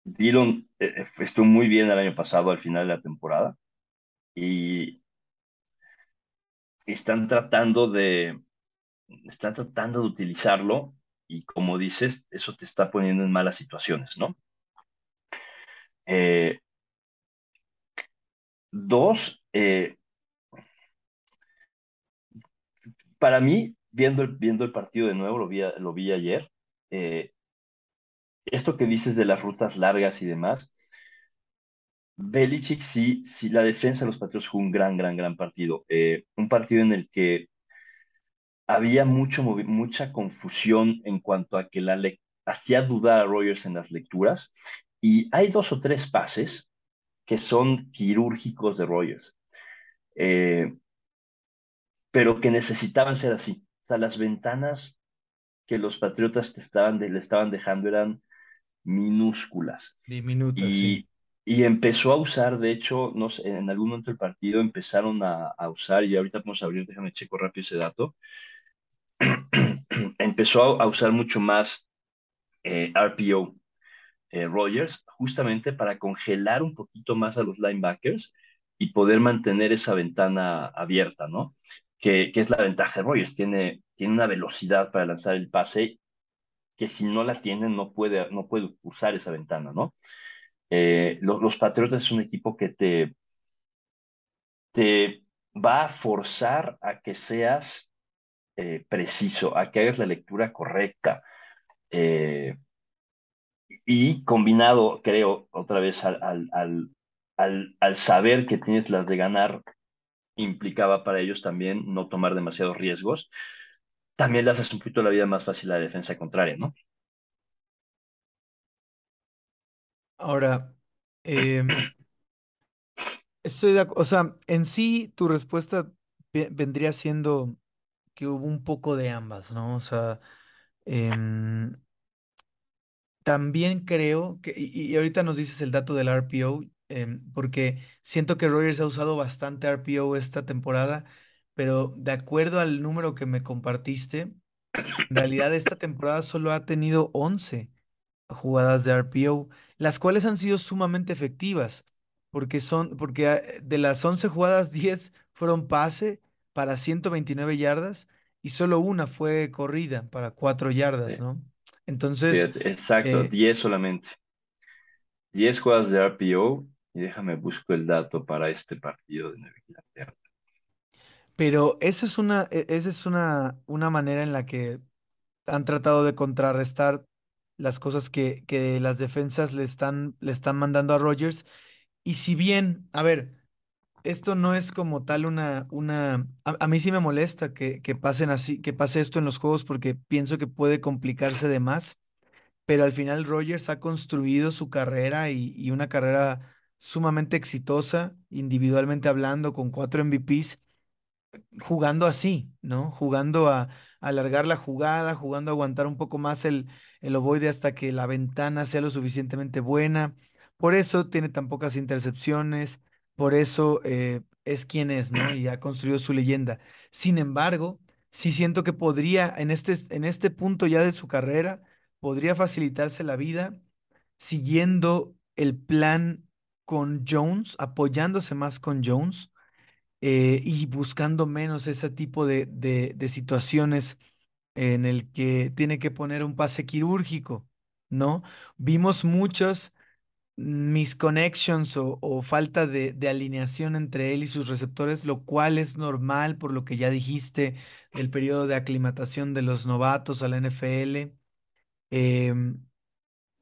Dillon eh, estuvo muy bien el año pasado al final de la temporada y están tratando de, están tratando de utilizarlo y como dices, eso te está poniendo en malas situaciones, ¿no? Eh, dos, eh, para mí, viendo el, viendo el partido de nuevo, lo vi, lo vi ayer, eh, esto que dices de las rutas largas y demás, Belichick sí, sí, la defensa de los Patriots fue un gran, gran, gran partido. Eh, un partido en el que había mucho, mucha confusión en cuanto a que la hacía dudar a Rogers en las lecturas. Y hay dos o tres pases que son quirúrgicos de Rogers, eh, pero que necesitaban ser así. Sea, las ventanas que los Patriotas te estaban de- le estaban dejando eran minúsculas. Diminuta, sí. Y, y empezó a usar, de hecho, no sé, en algún momento del partido empezaron a, a usar, y ahorita vamos a abrir, déjame checo rápido ese dato, empezó a, a usar mucho más eh, RPO eh, Rogers, justamente para congelar un poquito más a los linebackers y poder mantener esa ventana abierta, ¿no? Que, es la ventaja de Rogers, tiene, tiene una velocidad para lanzar el pase que si no la tiene no puede, no puede usar esa ventana, ¿no? Eh, los, Patriotas es un equipo que te, te va a forzar a que seas eh, preciso, a que hagas la lectura correcta. Eh, y combinado, creo, otra vez al, al, al, al saber que tienes las de ganar, implicaba para ellos también no tomar demasiados riesgos, también le haces un poquito la vida más fácil a la defensa contraria, ¿no? Ahora, em, estoy de acuerdo, o sea, en sí tu respuesta ve- vendría siendo que hubo un poco de ambas, ¿no? O sea, em, También creo que, y, y ahorita nos dices el dato del RPO, em, porque siento que Rogers ha usado bastante RPO esta temporada, pero de acuerdo al número que me compartiste, en realidad esta temporada solo ha tenido 11 jugadas de RPO, las cuales han sido sumamente efectivas, porque son, porque ah, de las 11 jugadas, 10 fueron pase para 129 yardas y solo una fue corrida para 4 yardas, Sí, ¿no? Entonces, exacto, eh, 10 solamente. 10 jugadas de RPO déjame busco el dato para este partido de Nueva Inglaterra. Pero esa es una, e- es una, una manera en la que han tratado de contrarrestar las cosas que, que las defensas le están, le están mandando a Rodgers. Y si bien, a ver, esto no es como tal una, una, a, a mí sí me molesta que, que pasen así, que pase esto en los juegos porque pienso que puede complicarse de más, pero al final Rodgers ha construido su carrera y, y una carrera sumamente exitosa, individualmente hablando, con cuatro MVPs jugando así, ¿no? Jugando a, alargar la jugada, jugando a aguantar un poco más el, el ovoide hasta que la ventana sea lo suficientemente buena. Por eso tiene tan pocas intercepciones, por eso eh, es quien es, ¿no? Y ha construido su leyenda. Sin embargo, sí siento que podría, en este, en este punto ya de su carrera, podría facilitarse la vida siguiendo el plan con Jones, apoyándose más con Jones eh, y buscando menos ese tipo de, de, situaciones en el que tiene que poner un pase quirúrgico, ¿no? Vimos muchos misconnections o, o falta de, de alineación entre él y sus receptores, lo cual es normal por lo que ya dijiste, el periodo de aclimatación de los novatos a la NFL. Em,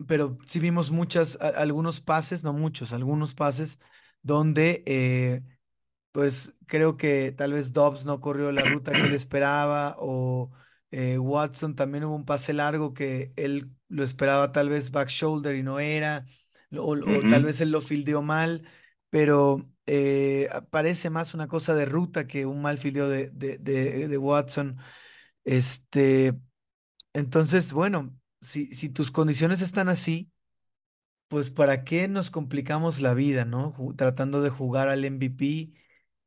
pero sí vimos muchas, a- algunos pases, no muchos, algunos pases donde eh, pues creo que tal vez Dobbs no corrió la ruta que él esperaba o eh, Watson también hubo un pase largo que él lo esperaba tal vez back shoulder y no era, o, o tal vez él lo fildeó mal, pero eh, parece más una cosa de ruta que un mal fildeo de, de, de, de Watson. Este, entonces, bueno, si, si tus condiciones están así, pues ¿para qué nos complicamos la vida, ¿no? Tratando de jugar al MVP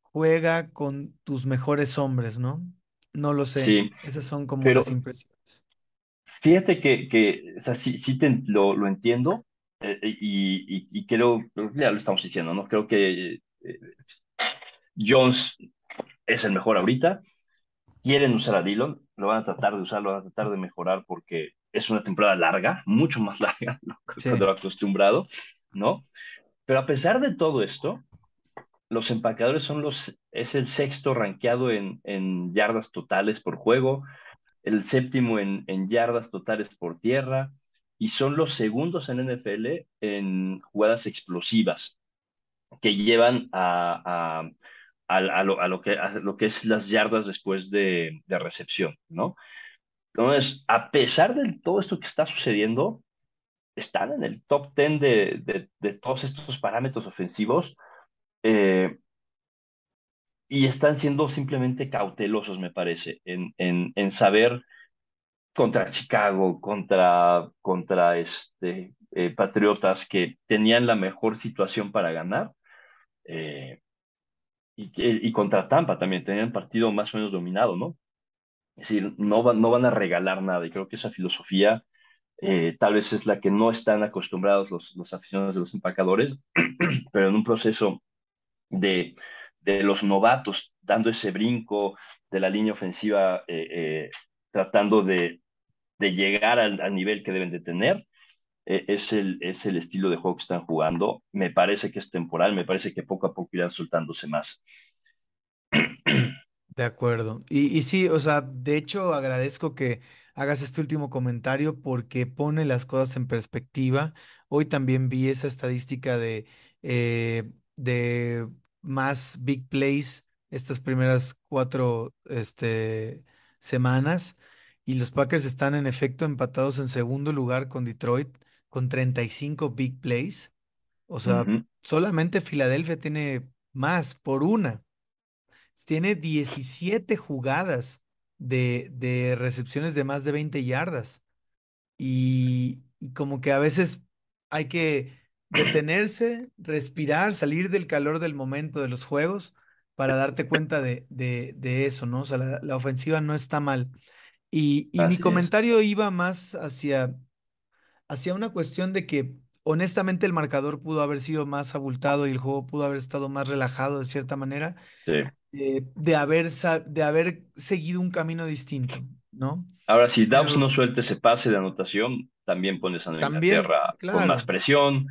juega con tus mejores hombres, ¿no? No lo sé. Sí, Esas son como pero las impresiones. fíjate que, que o sea, sí, sí te, lo, lo entiendo eh, y, y, y creo, ya lo estamos diciendo, ¿no? Creo que eh, Jones es el mejor ahorita. Quieren usar a Dillon, lo van a tratar de usar, lo van a tratar de mejorar porque es una temporada larga, mucho más larga Sí, de lo acostumbrado, ¿no? Pero a pesar de todo esto, los empacadores son los, es el sexto rankeado en, en yardas totales por juego, el séptimo en, en yardas totales por tierra y son los segundos en NFL en jugadas explosivas que llevan a, a, a, a lo, a, lo, que, a lo que es las yardas después de, de recepción, ¿no? Entonces, a pesar de todo esto que está sucediendo, están en el top 10 de, todos estos parámetros ofensivos eh, y están siendo simplemente cautelosos, me parece, en, saber contra Chicago, contra, contra este, eh, Patriotas que tenían la mejor situación para ganar. Eh, y, contra Tampa también tenían partido más o menos dominado, ¿no? Es decir, no, van, no van a regalar nada y creo que esa filosofía eh, tal vez es la que no están acostumbrados los, los aficionados de los empacadores, pero en un proceso de, de los novatos dando ese brinco de la línea ofensiva, eh, eh, tratando de, de llegar al, al, nivel que deben de tener, eh, es, el, es el estilo de juego que están jugando. Me parece que es temporal, me parece que poco a poco irán soltándose más. De acuerdo. Y, y sí, o sea, de hecho agradezco que hagas este último comentario porque pone las cosas en perspectiva. Hoy también vi esa estadística de, eh, de más big plays estas primeras cuatro este, semanas y los Packers están en efecto empatados en segundo lugar con Detroit con 35 big plays. O Uh sea, -huh. solamente Filadelfia tiene más por una. Tiene 17 jugadas de, de recepciones de más de 20 yardas. Y, y como que a veces hay que detenerse, respirar, salir del calor del momento de los juegos para darte cuenta de, de, de eso, ¿no? O sea, la, la ofensiva no está mal. Y, y mi es. comentario iba más hacia, hacia una cuestión de que honestamente el marcador pudo haber sido más abultado y el juego pudo haber estado más relajado de cierta manera, Sí. Eh, de haber, de haber seguido un camino distinto, ¿no? Ahora, si Dawes no suelta ese pase de anotación, también pones a Nueva Inglaterra con más claro, presión.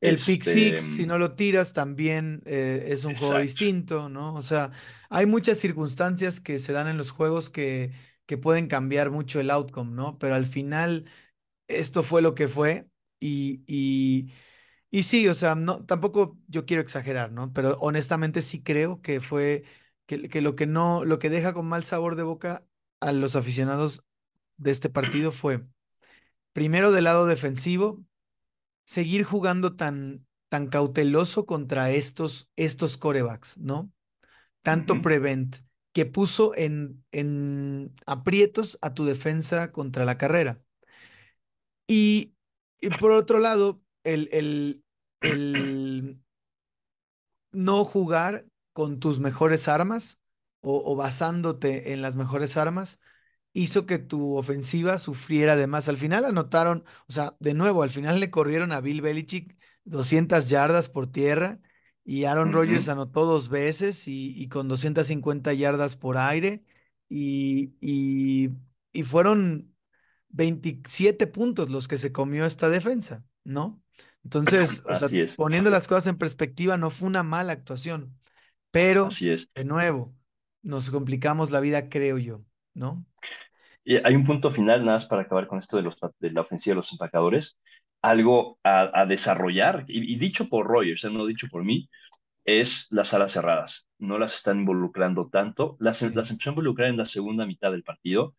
el pick Este, six, si no lo tiras, también eh, es un juego distinto, ¿no? O sea, hay muchas circunstancias que se dan en los juegos que, que pueden cambiar mucho el outcome, ¿no? Pero al final esto fue lo que fue y, y, y sí, o sea, no, tampoco yo quiero exagerar, ¿no? Pero honestamente sí creo que fue que, que lo que no, lo que deja con mal sabor de boca a los aficionados de este partido fue, primero del lado defensivo, seguir jugando tan, tan cauteloso contra estos, estos corebacks, ¿no? Uh Tanto -huh. prevent que puso en, en aprietos a tu defensa contra la carrera. Y, y por otro lado, el, el, el no jugar con tus mejores armas o, o basándote en las mejores armas hizo que tu ofensiva sufriera además. Al final anotaron, o sea, de nuevo, al final le corrieron a Bill Belichick 200 yardas por tierra y Aaron Rodgers anotó dos veces y, con 250 yardas por aire y, y, fueron 27 puntos los que se comió esta defensa, ¿no? Entonces, poniendo las cosas en perspectiva, no fue una mala actuación, pero Así es. de nuevo, nos complicamos la vida, creo yo, ¿no? Y hay un punto final, nada más para acabar con esto de, los, de la ofensiva de los empacadores, algo a, desarrollar, y, dicho por Rogers, no dicho por mí, es las alas cerradas. No las están involucrando tanto, las, las empezó a involucrar en la segunda mitad del partido,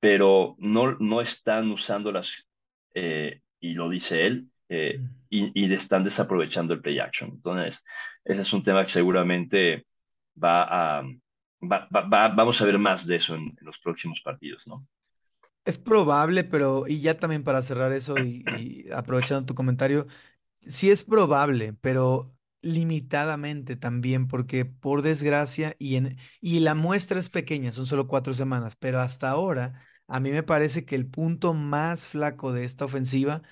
pero no, no están usándolas, eh, y lo dice él, eh, y, y, están desaprovechando el play action. Entonces, ese es un tema que seguramente va a, vamos a ver más de eso en, los próximos partidos, ¿no? Es probable, pero, y ya también para cerrar eso y, aprovechando tu comentario, sí es probable, pero limitadamente también, porque por desgracia, y, en, y la muestra es pequeña, son solo cuatro semanas, pero hasta ahora, a mí me parece que el punto más flaco de esta ofensiva,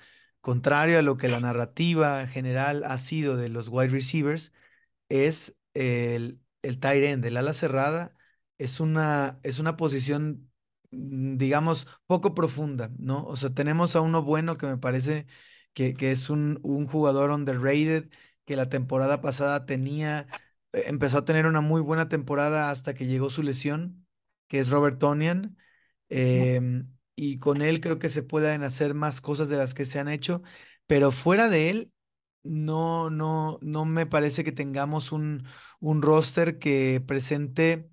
contrario a lo que la narrativa general ha sido de los wide receivers, es el, el tight end, el ala cerrada, es una, es una posición, mm, digamos, poco profunda, ¿no? O sea, tenemos a uno bueno que me parece que, que es un, un jugador underrated, que la temporada pasada tenía, eh, empezó a tener una muy buena temporada hasta que llegó su lesión, que es Robert Tonian. Em, y con él creo que se pueden hacer más cosas de las que se han hecho, pero fuera de él, no, no, no me parece que tengamos un, un roster que presente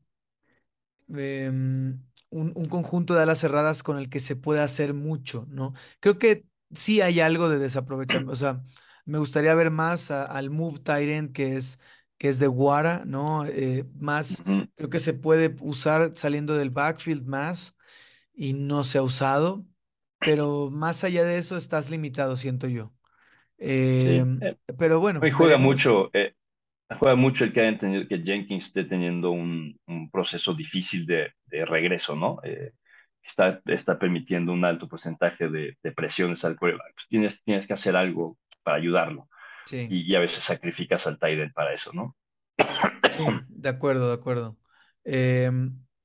em, un, conjunto de alas cerradas con el que se pueda hacer mucho, ¿no? Creo que sí hay algo de desaprovechamiento, o sea, me gustaría ver más al move Tyrant que es, que es de Guara, ¿no? Eh, más, creo que se puede usar saliendo del backfield más y no se ha usado, pero más allá de eso estás limitado, siento yo. Em, eh, pero bueno. juega mucho, eh, juega mucho el que haya entendido que Jenkins esté teniendo un, un proceso difícil de, de regreso, ¿no? Eh, está, está permitiendo un alto porcentaje de, de presiones al quarterback. Pues tienes, tienes que hacer algo para ayudarlo. Sí. Y, a veces sacrificas al Tyrant para eso, ¿no? Sí, de acuerdo, de acuerdo.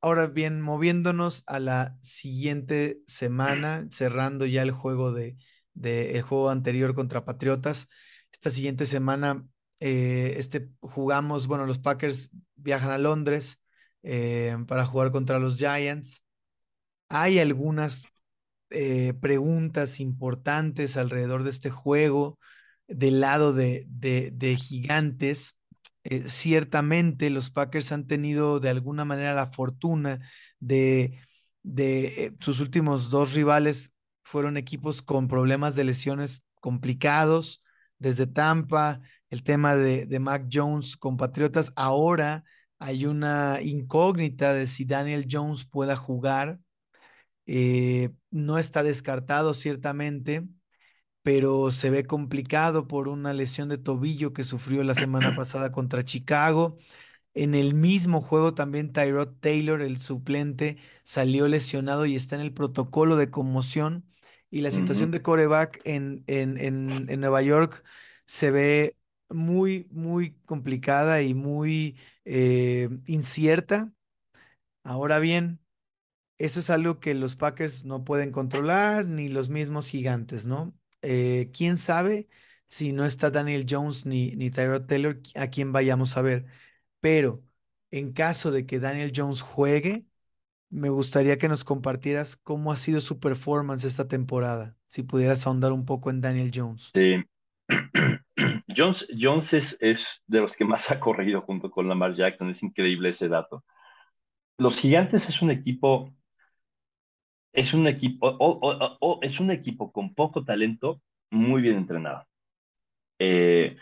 Ahora bien, moviéndonos a la siguiente semana, cerrando ya el juego de, de el juego anterior contra Patriotas. Esta siguiente semana eh, este, jugamos, bueno, los Packers viajan a Londres eh, para jugar contra los Giants. Hay algunas eh, preguntas importantes alrededor de este juego del lado de, de, gigantes. Ciertamente los Packers han tenido de alguna manera la fortuna de, de sus últimos dos rivales fueron equipos con problemas de lesiones complicados, desde Tampa, el tema de, de Mac Jones con Patriotas. Ahora hay una incógnita de si Daniel Jones pueda jugar. Eh, no está descartado ciertamente, pero se ve complicado por una lesión de tobillo que sufrió la semana pasada contra Chicago. En el mismo juego también Tyrod Taylor, el suplente, salió lesionado y está en el protocolo de conmoción. Y la situación de coreback en, en, en Nueva York se ve muy, muy complicada y muy eh, incierta. Ahora bien, eso es algo que los Packers no pueden controlar, ni los mismos gigantes, ¿no? Eh, ¿Quién sabe si no está Daniel Jones ni, ni Tyrod Taylor, a quién vayamos a ver? Pero en caso de que Daniel Jones juegue, me gustaría que nos compartieras cómo ha sido su performance esta temporada, si pudieras ahondar un poco en Daniel Jones. Sí. Jones, Jones es, de los que más ha corrido junto con Lamar Jackson, es increíble ese dato. Los Gigantes es un equipo, es un equipo, es un equipo con poco talento, muy bien entrenado. Eh,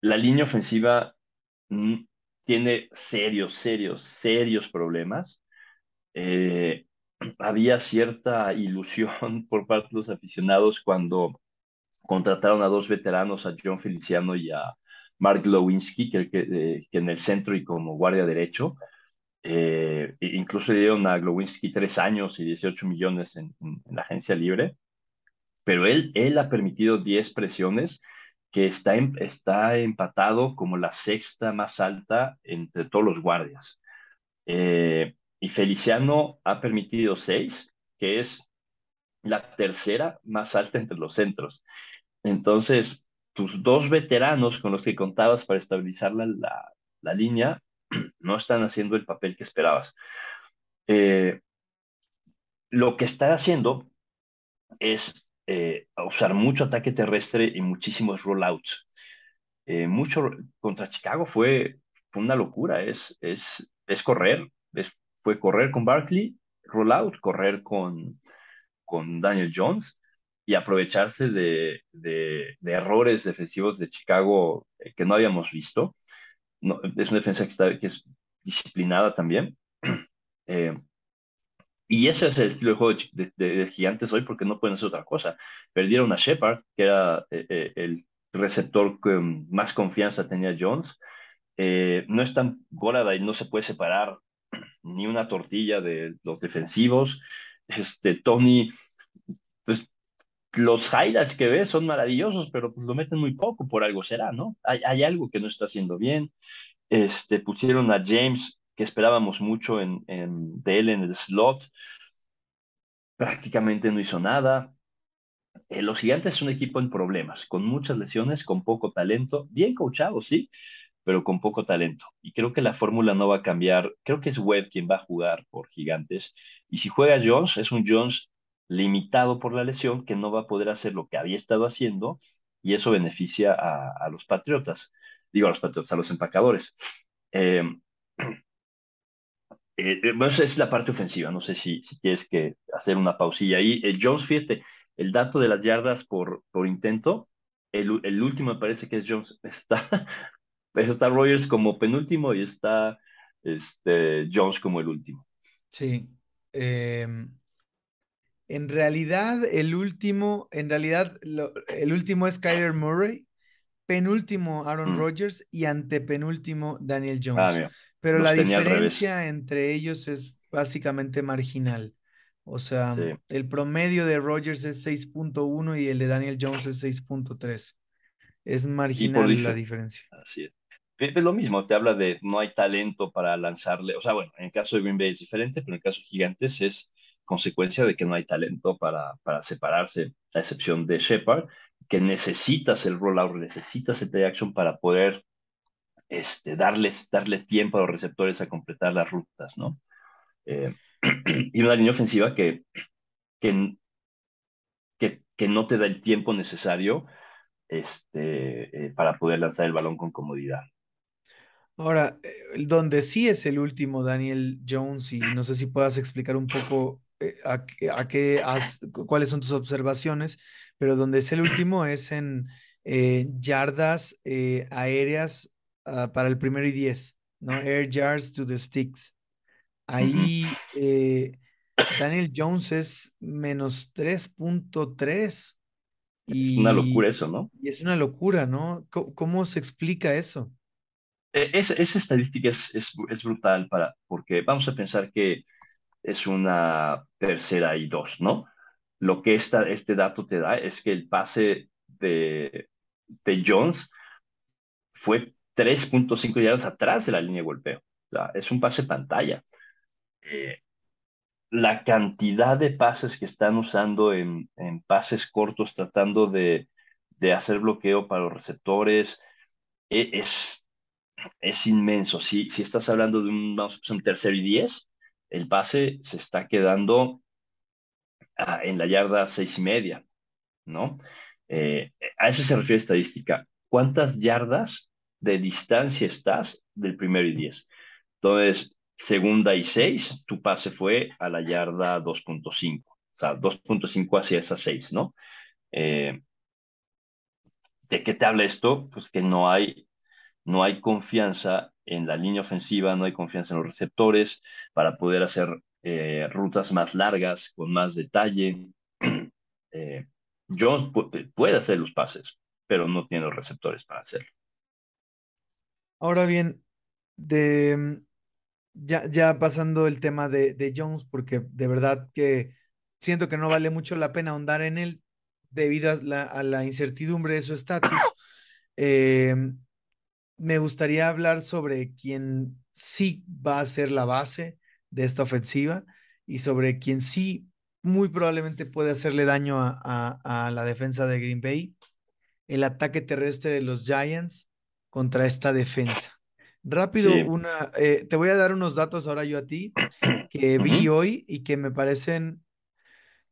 la línea ofensiva mm, tiene serios, serios, serios problemas. Eh, había cierta ilusión por parte de los aficionados cuando contrataron a dos veteranos, a John Feliciano y a Mark Lewinsky, que, que, en el centro y como guardia derecho. Eh, incluso dieron a Glowinski tres años y 18 millones en, la agencia libre, pero él, él ha permitido 10 presiones que está, está empatado como la sexta más alta entre todos los guardias. Eh, y Feliciano ha permitido seis, que es la tercera más alta entre los centros. Entonces, tus dos veteranos con los que contabas para estabilizar la, la, línea no están haciendo el papel que esperabas. Eh, lo que está haciendo es eh, usar mucho ataque terrestre y muchísimos rollouts. Eh, mucho contra Chicago fue, fue una locura, es, es, es correr, es, fue correr con Barkley, rollout, correr con, con Daniel Jones y aprovecharse de, de, errores defensivos de Chicago eh, que no habíamos visto. No, es una defensa que, está, que es disciplinada también. Eh, y ese es el estilo de juego de, Gigantes hoy porque no pueden hacer otra cosa. Perdieron a Shepard, que era eh, el receptor con más confianza tenía Jones. no es tan y no se puede separar ni una tortilla de los defensivos. Este, Tony, pues los highlights que ves son maravillosos, pero pues lo meten muy poco, por algo será, ¿no? Hay, algo que no está haciendo bien. Este, pusieron a James, que esperábamos mucho en, en, de él en el slot, prácticamente no hizo nada. Eh, los Gigantes es un equipo en problemas, con muchas lesiones, con poco talento, bien coachado, sí, pero con poco talento. Y creo que la fórmula no va a cambiar. Creo que es Webb quien va a jugar por Gigantes. Y si juega Jones, es un Jones limitado por la lesión que no va a poder hacer lo que había estado haciendo y eso beneficia a, los Patriotas. Digo a los Patriotas, a los empacadores. Eh, eh, eh, es la parte ofensiva. No sé si, si quieres que hacer una pausilla ahí. Jones, fíjate, el dato de las yardas por, por intento, el, el último me parece que es Jones. Está está Rogers como penúltimo y está este, Jones como el último. Sí. Em, en realidad, el último, en realidad, el último es Kyler Murray, penúltimo Aaron mm. Rodgers y antepenúltimo Daniel ah, Jones. Pero la diferencia entre ellos es básicamente marginal. O sea, el promedio de Rodgers es 6.1 y el de Daniel Jones es 6.3. Es marginal la diferencia. Así es es lo mismo, te habla de no hay talento para lanzarle, o sea, bueno, en el caso de Green Bay es diferente, pero en el caso de Gigantes es consecuencia de que no hay talento para, para separarse, a excepción de Shepard, que necesitas el rollout, necesitas el play action para poder este, darles, darle tiempo a los receptores a completar las rutas, ¿no? Eh, y una línea ofensiva que, que, que, no te da el tiempo necesario este, eh, para poder lanzar el balón con comodidad. Ahora, eh, donde sí es el último Daniel Jones, y no sé si puedas explicar un poco eh, a, qué, cuáles son tus observaciones, pero donde es el último es en eh, yardas aéreas ah, para el primero y diez, ¿no? Air yards to the sticks. Ahí Daniel Jones es menos 3.3. Es una locura eso, ¿no? Y es una locura, ¿no? cómo se explica eso? E, esa, estadística es, es, brutal para, porque vamos a pensar que es una tercera y dos, ¿no? Lo que esta, este dato te da es que el pase de, de Jones fue 3.5 yardas atrás de la línea de golpeo. O sea, es un pase pantalla. Eh, la cantidad de pases que están usando en, en pases cortos, tratando de, de, hacer bloqueo para los receptores, e, es, es inmenso. Si, si estás hablando de un, vamos a un tercero y diez, el pase se está quedando ah, en la yarda seis y media, ¿no? Eh, a eso se refiere estadística. ¿Cuántas yardas de distancia estás del primero y diez? Entonces, segunda y seis, tu pase fue a la yarda 2.5, o sea, 2.5 hacia esa seis, ¿no? Eh, ¿De qué te habla esto? Pues que no hay no hay confianza en la línea ofensiva, no hay confianza en los receptores para poder hacer eh, rutas más largas, con más detalle. eh, Jones puede hacer los pases, pero no tiene los receptores para hacerlo. Ahora bien, de, ya, ya pasando el tema de, Jones, porque de verdad que siento que no vale mucho la pena ahondar en él debido a la, a la incertidumbre de su estatus. Em, me gustaría hablar sobre quién sí va a ser la base de esta ofensiva y sobre quién sí muy probablemente puede hacerle daño a, la defensa de Green Bay, el ataque terrestre de los Giants contra esta defensa. Rápido, una, eh, te voy a dar unos datos ahora yo a ti que vi hoy y que me parecen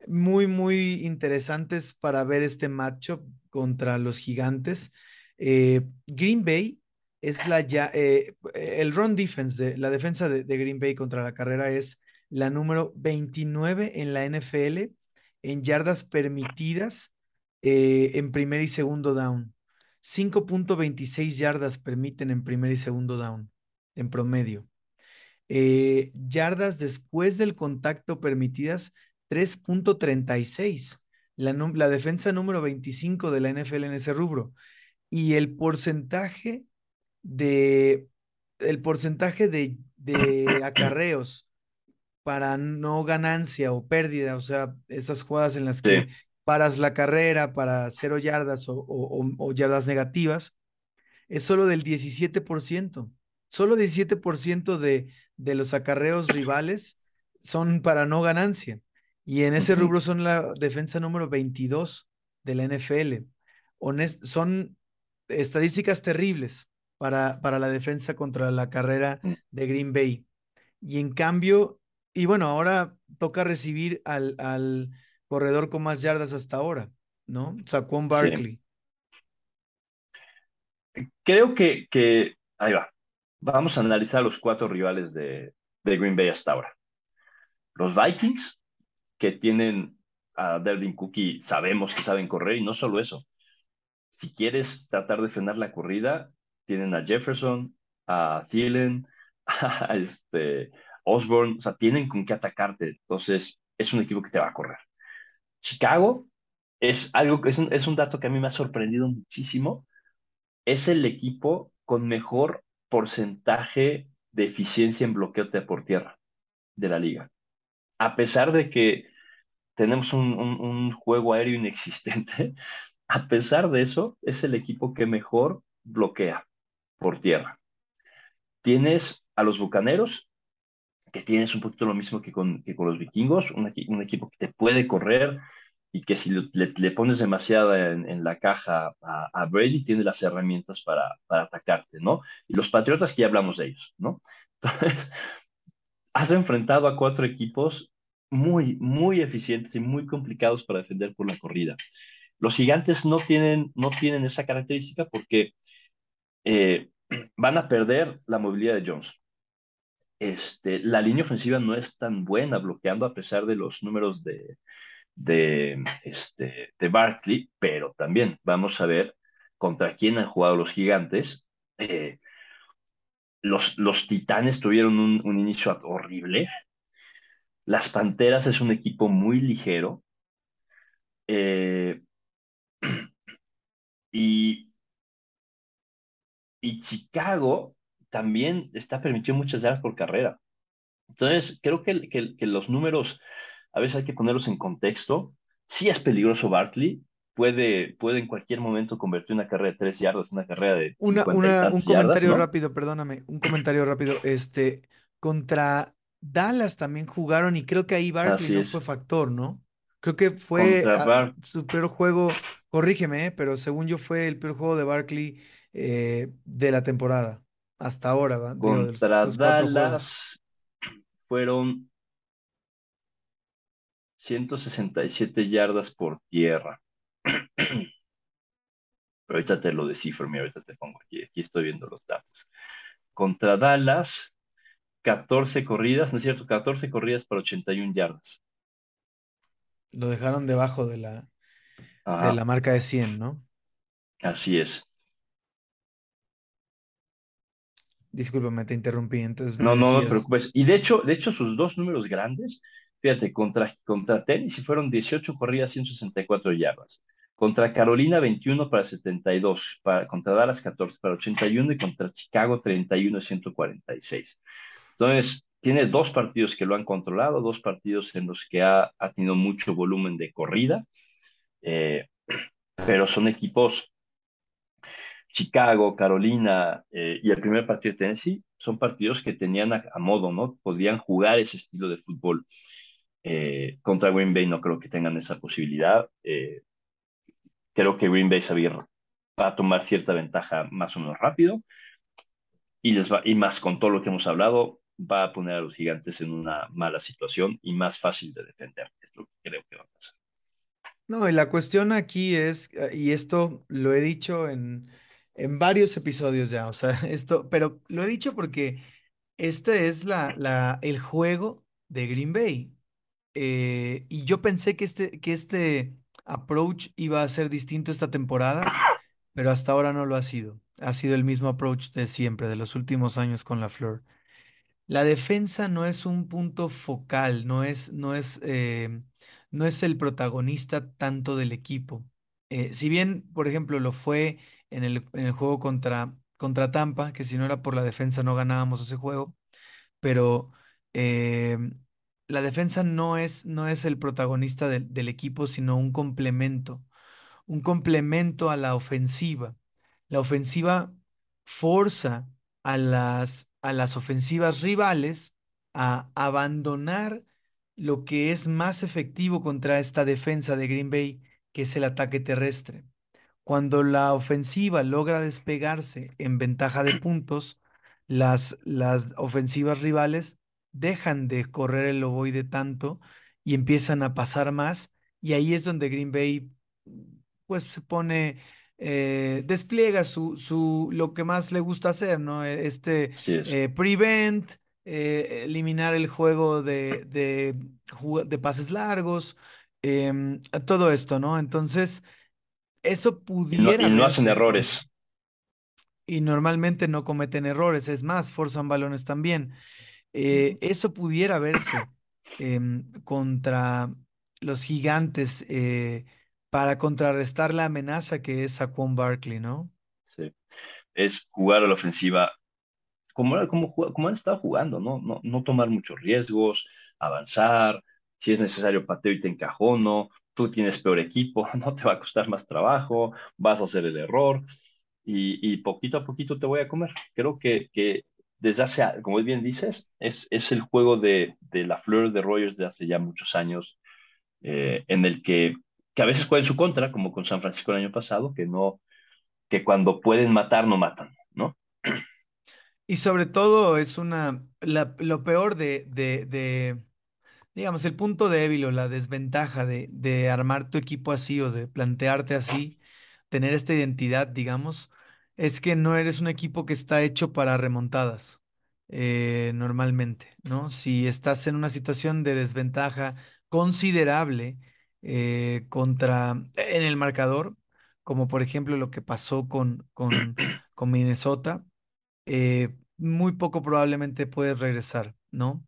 muy, muy interesantes para ver este matchup contra los gigantes. Eh, Green Bay es la ya, eh, el run defense, de, la defensa de, Green Bay contra la carrera es la número 29 en la NFL en yardas permitidas eh, en primer y segundo down. 5.26 yardas permiten en primer y segundo down, en promedio. yardas después del contacto permitidas, 3.36. La, la defensa número 25 de la NFL en ese rubro. Y el porcentaje de el porcentaje de, de acarreos para no ganancia o pérdida, o sea, esas jugadas en las que paras la carrera para cero yardas o, o, yardas negativas, es solo del 17%. Solo 17% de, de los acarreos rivales son para no ganancia. Y en ese rubro son la defensa número 22 de la NFL. son estadísticas terribles para, para la defensa contra la carrera mm. de Green Bay. Y en cambio, y bueno, ahora toca recibir al, al corredor con más yardas hasta ahora, ¿no? Saquon Barkley. Creo que, que, ahí va. Vamos a analizar los cuatro rivales de, de Green Bay hasta ahora. Los Vikings, que tienen a Delvin Cookie, sabemos que saben correr, y no solo eso. Si quieres tratar de frenar la corrida, tienen a Jefferson, a Thielen, a este, Osborne, o sea, tienen con qué atacarte. Entonces, es un equipo que te va a correr. Chicago es algo que es un, es un dato que a mí me ha sorprendido muchísimo. Es el equipo con mejor porcentaje de eficiencia en bloqueo por tierra de la liga. A pesar de que tenemos un, juego aéreo inexistente. A pesar de eso, es el equipo que mejor bloquea por tierra. Tienes a los Bucaneros, que tienes un poquito lo mismo que con, los vikingos, un, equipo que te puede correr y que si le, pones demasiada en, la caja a, Brady, tiene las herramientas para, para atacarte, ¿no? Y los Patriotas, que ya hablamos de ellos, ¿no? Entonces, has enfrentado a cuatro equipos muy, muy eficientes y muy complicados para defender por la corrida. Los gigantes no tienen, no tienen esa característica porque eh, van a perder la movilidad de Jones. Este, la línea ofensiva no es tan buena bloqueando a pesar de los números de, de, este, de Barkley, pero también vamos a ver contra quién han jugado los gigantes. Eh, los, los titanes tuvieron un, un inicio horrible, las Panteras es un equipo muy ligero. Eh, y, y Chicago también está permitiendo muchas yardas por carrera. Entonces, creo que, que, los números a veces hay que ponerlos en contexto. Sí es peligroso Barkley, puede, puede en cualquier momento convertir una carrera de tres yardas en una carrera de una, un comentario rápido, perdóname, un comentario rápido. Este, contra Dallas también jugaron y creo que ahí Barkley no fue factor, ¿no? Creo que fue su peor juego, corrígeme, ¿eh? pero según yo fue el peor juego de Barkley eh, de la temporada, hasta ahora. Contra Dallas fueron 167 yardas por tierra. ahorita te lo descifro, mira, ahorita te pongo aquí, aquí estoy viendo los datos. Contra Dallas 14 corridas, ¿no es cierto? 14 corridas para 81 yardas. Lo dejaron debajo de la, de la marca de 100, ¿no? Así es. Discúlpame, te interrumpí, entonces No, no, no te preocupes. Y de hecho, de hecho, sus dos números grandes, fíjate, contra, contra Tennessee fueron 18 corridas, 164 yardas. Contra Carolina, 21 para 72. Para, contra Dallas, 14 para 81. Y contra Chicago, 31, 146. Entonces, tiene dos partidos que lo han controlado, dos partidos en los que ha, tenido mucho volumen de corrida, eh, pero son equipos, Chicago, Carolina eh, y el primer partido de Tennessee son partidos que tenían a, modo, ¿no? Podían jugar ese estilo de fútbol. Eh, contra Green Bay no creo que tengan esa posibilidad. Eh, creo que Green Bay sabía, va a tomar cierta ventaja más o menos rápido y, les va, y más con todo lo que hemos hablado, va a poner a los gigantes en una mala situación y más fácil de defender. Es lo que creo que va a pasar. No, y la cuestión aquí es, y esto lo he dicho en, en varios episodios ya, o sea, esto, pero lo he dicho porque este es la, la, el juego de Green Bay. Eh, y yo pensé que este, que este approach iba a ser distinto esta temporada, pero hasta ahora no lo ha sido. Ha sido el mismo approach de siempre, de los últimos años con la Flor. La defensa no es un punto focal, no es, no es, eh, no es el protagonista tanto del equipo. Eh, si bien, por ejemplo, lo fue en el, en el juego contra, contra Tampa, que si no era por la defensa no ganábamos ese juego, pero eh, la defensa no es, no es el protagonista del equipo, sino un complemento, un complemento a la ofensiva. La ofensiva forza a las, a las ofensivas rivales a abandonar lo que es más efectivo contra esta defensa de Green Bay, que es el ataque terrestre. Cuando la ofensiva logra despegarse en ventaja de puntos, las, las ofensivas rivales dejan de correr el ovoide tanto y empiezan a pasar más. Y ahí es donde Green Bay pues se pone, eh, despliega su, su, lo que más le gusta hacer, ¿no? E, este eh, prevent, eh, eliminar el juego de, de, de pases largos, em, todo esto, ¿no? Entonces, eso pudiera... Y no, hacen errores. Y normalmente no cometen errores, es más, forzan balones también. Eh, eso pudiera verse em, contra los gigantes eh, para contrarrestar la amenaza que es Saquon Barkley, ¿no? Sí, es jugar a la ofensiva como, como, como han estado jugando, ¿no? ¿no? No tomar muchos riesgos, avanzar, si es necesario pateo y te encajono, tú tienes peor equipo, no te va a costar más trabajo, vas a hacer el error y, y poquito a poquito te voy a comer. Creo que, que desde hace, como bien dices, es, es el juego de, de la Fleur de Rogers de hace ya muchos años, eh, en el que, que a veces juega en su contra, como con San Francisco el año pasado, que no, que cuando pueden matar, no matan, ¿no? Y sobre todo es una, la, lo peor de, de, de, digamos, el punto débil o la desventaja de, de armar tu equipo así o de plantearte así, tener esta identidad, digamos, es que no eres un equipo que está hecho para remontadas, eh, normalmente, ¿no? Si estás en una situación de desventaja considerable eh, contra, en el marcador, como por ejemplo lo que pasó con, con, con Minnesota, eh, muy poco probablemente puedes regresar, ¿no?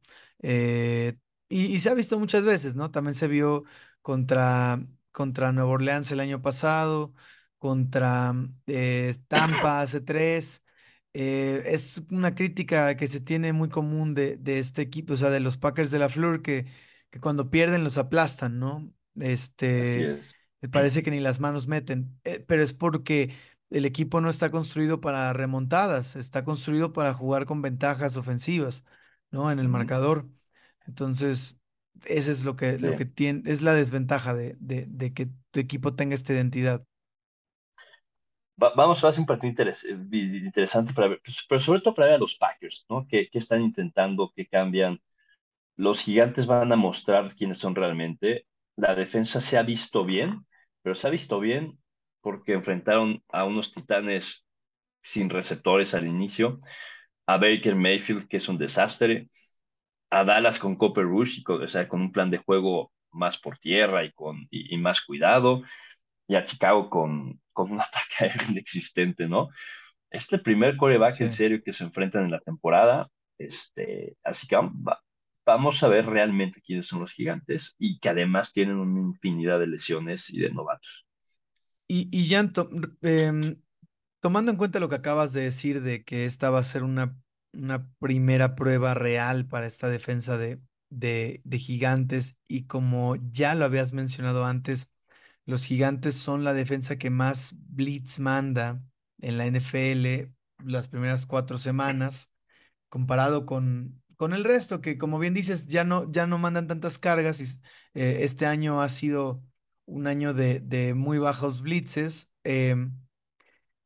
Y, se ha visto muchas veces, ¿no? También se vio contra, contra Nueva Orleans el año pasado contra eh, Tampa hace tres. Eh, es una crítica que se tiene muy común de, de, este equipo, o sea, de los Packers de la Flor, que, que cuando pierden los aplastan, ¿no? Este, parece que ni las manos meten, eh, pero es porque el equipo no está construido para remontadas, está construido para jugar con ventajas ofensivas, ¿no? En el marcador. Entonces, ese es lo que, lo que tiene, es la desventaja de, de, de que tu equipo tenga esta identidad vamos a hacer un partido eh, interesante para ver, pues, pero sobre todo para ver a los Packers, ¿no? ¿Qué, están intentando? ¿Qué cambian? Los gigantes van a mostrar quiénes son realmente. La defensa se ha visto bien, pero se ha visto bien porque enfrentaron a unos titanes sin receptores al inicio, a Baker Mayfield, que es un desastre, a Dallas con Copper Rush, o sea, con un plan de juego más por tierra y, con, y más cuidado, y a Chicago con, con un ataque aéreo inexistente, ¿no? Es el primer coreback en serio que se enfrentan en la temporada, este, así que vamos a ver realmente quiénes son los gigantes y que además tienen una infinidad de lesiones y de novatos. Y, y Jan, em, tomando en cuenta lo que acabas de decir de que esta va a ser una, una primera prueba real para esta defensa de, de, de gigantes y como ya lo habías mencionado antes, los gigantes son la defensa que más blitz manda en la NFL las primeras cuatro semanas, comparado con, con el resto, que como bien dices, ya no, ya no mandan tantas cargas. Y, eh, este año ha sido un año de, de muy bajos blitzes. Em,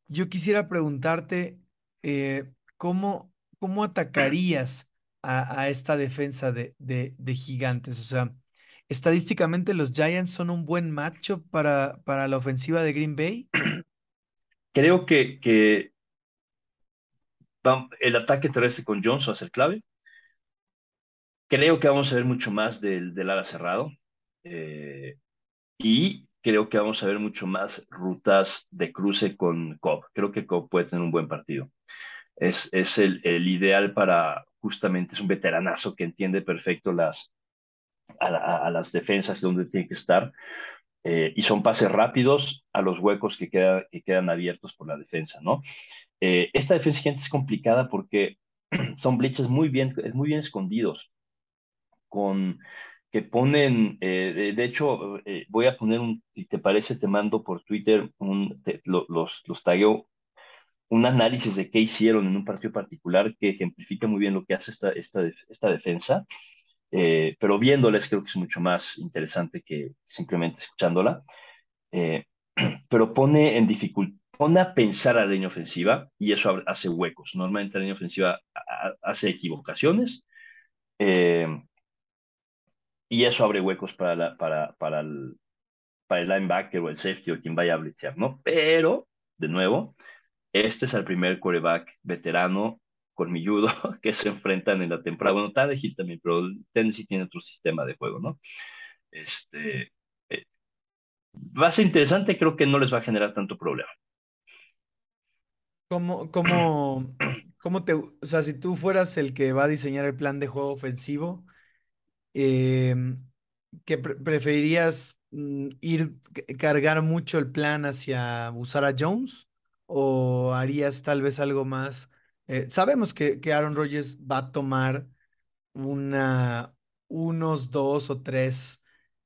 yo quisiera preguntarte, eh, ¿cómo, ¿cómo atacarías a, esta defensa de, gigantes? O sea, estadísticamente los Giants son un buen macho para, la ofensiva de Green Bay. Creo que, que el ataque terrestre con Jones va a ser clave. Creo que vamos a ver mucho más del, del ala cerrado. Eh, y creo que vamos a ver mucho más rutas de cruce con Cobb. Creo que Cobb puede tener un buen partido. Es, es el, el, ideal para, justamente, es un veteranazo que entiende perfecto las, a, las defensas donde tiene que estar. Eh, y son pases rápidos a los huecos que, queda, que quedan abiertos por la defensa, ¿no? Eh, esta defensa gente es complicada porque son blitzes muy bien, muy bien escondidos, con que ponen, eh, de, hecho, voy a poner un, si te parece, te mando por Twitter, un, los, los tagueo, un análisis de qué hicieron en un partido particular que ejemplifica muy bien lo que hace esta, esta, esta defensa, eh, pero viéndoles creo que es mucho más interesante que simplemente escuchándola, pero pone en dificultad, pone a pensar a la línea ofensiva y eso hace huecos. Normalmente la línea ofensiva hace equivocaciones. Eh, y eso abre huecos para, la, para, para, el, para el linebacker o el safety o quien vaya a blitzear, ¿no? Pero, de nuevo, este es el primer quarterback veterano colmilludo que se enfrentan en la temporada. Bueno, Tannehill también, pero Tennessee tiene otro sistema de juego, ¿no? Este, eh, va a ser interesante, creo que no les va a generar tanto problema. ¿Cómo, cómo, cómo te, o sea, si tú fueras el que va a diseñar el plan de juego ofensivo, Em, que preferirías mm, ir cargar mucho el plan hacia usar a Jones o harías tal vez algo más? Eh, sabemos que, que Aaron Rodgers va a tomar una, unos dos o tres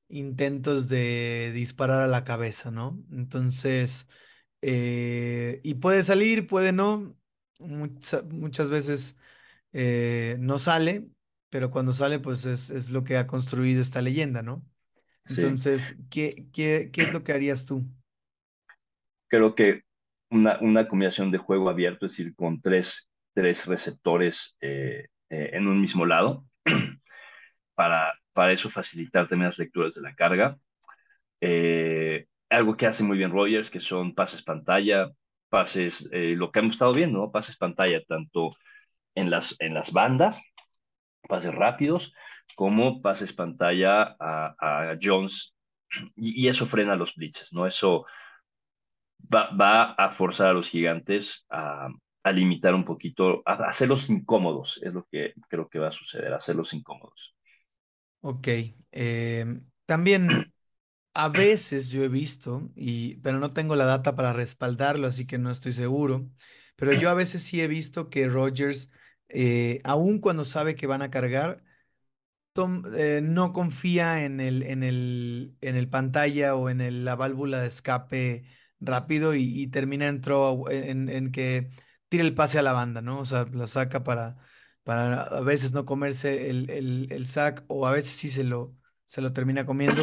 intentos de disparar a la cabeza, ¿no? Entonces, eh, y puede salir, puede no, muchas veces eh, no sale, pero cuando sale, pues es, lo que ha construido esta leyenda, ¿no? Entonces, ¿qué, qué, qué es lo que harías tú? Creo que una, una combinación de juego abierto, es decir, con tres, tres receptores eh, eh, en un mismo lado, para, para eso facilitar también las lecturas de la carga. Eh, algo que hace muy bien Rogers, que son pases pantalla, pases, lo que hemos estado viendo, pases pantalla, tanto en las, en las bandas pases rápidos como pases pantalla a, Jones y, eso frena los blitzes, ¿no? Eso va, a forzar a los gigantes a, limitar un poquito, a, hacerlos incómodos, es lo que creo que va a suceder, hacerlos incómodos. Ok, eh, también a veces yo he visto, y, pero no tengo la data para respaldarlo, así que no estoy seguro, pero yo a veces sí he visto que Rogers eh, aun cuando sabe que van a cargar, eh, no confía en el, en el, en el pantalla o en la válvula de escape rápido y, termina en, en, que tire el pase a la banda, ¿no? O sea, lo saca para, para a veces no comerse el, el, sack o a veces sí se lo, se lo termina comiendo,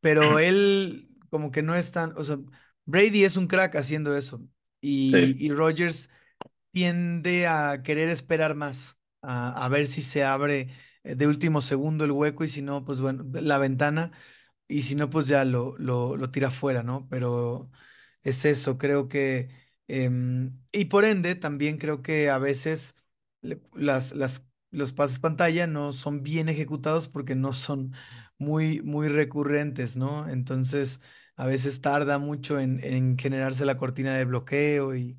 pero él como que no es tan, o sea, Brady es un crack haciendo eso y, y Rogers tiende a querer esperar más, a, ver si se abre eh, de último segundo el hueco y si no, pues bueno, la ventana y si no, pues ya lo, lo, tira fuera, ¿no? Pero es eso, creo que, em, y por ende, también creo que a veces las, las, los pases pantalla no son bien ejecutados porque no son muy, muy recurrentes, ¿no? Entonces, a veces tarda mucho en, en generarse la cortina de bloqueo y,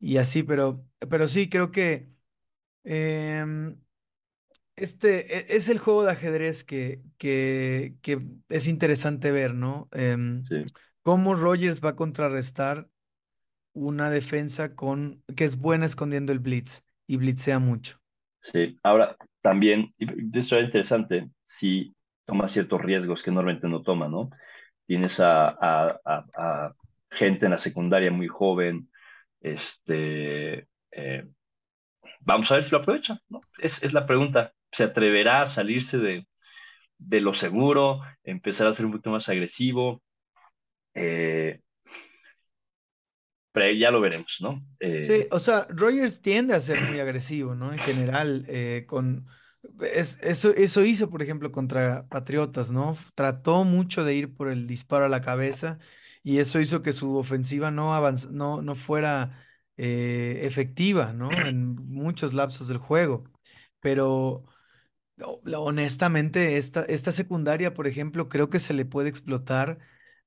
y así, pero, pero sí, creo que em, este e, es el juego de ajedrez que, que, que es interesante ver, ¿no? Em, sí. Cómo Rogers va a contrarrestar una defensa con, que es buena escondiendo el blitz y blitzea mucho. Sí, ahora también, esto es interesante, si toma ciertos riesgos que normalmente no toma, ¿no? Tienes a, gente en la secundaria muy joven, Este, eh, vamos a ver si lo aprovecha, ¿no? Es, es la pregunta. ¿Se atreverá a salirse de, de lo seguro, empezar a ser un poquito más agresivo? Eh, pero ya lo veremos, ¿no? Eh, sí, o sea, Rogers tiende a ser muy agresivo, ¿no? En general, eh, con eso, eso hizo, por ejemplo, contra Patriotas, ¿no? Trató mucho de ir por el disparo a la cabeza y eso hizo que su ofensiva no, no, no fuera efectiva, ¿no? En muchos lapsos del juego. Pero honestamente, esta, esta secundaria, por ejemplo, creo que se le puede explotar.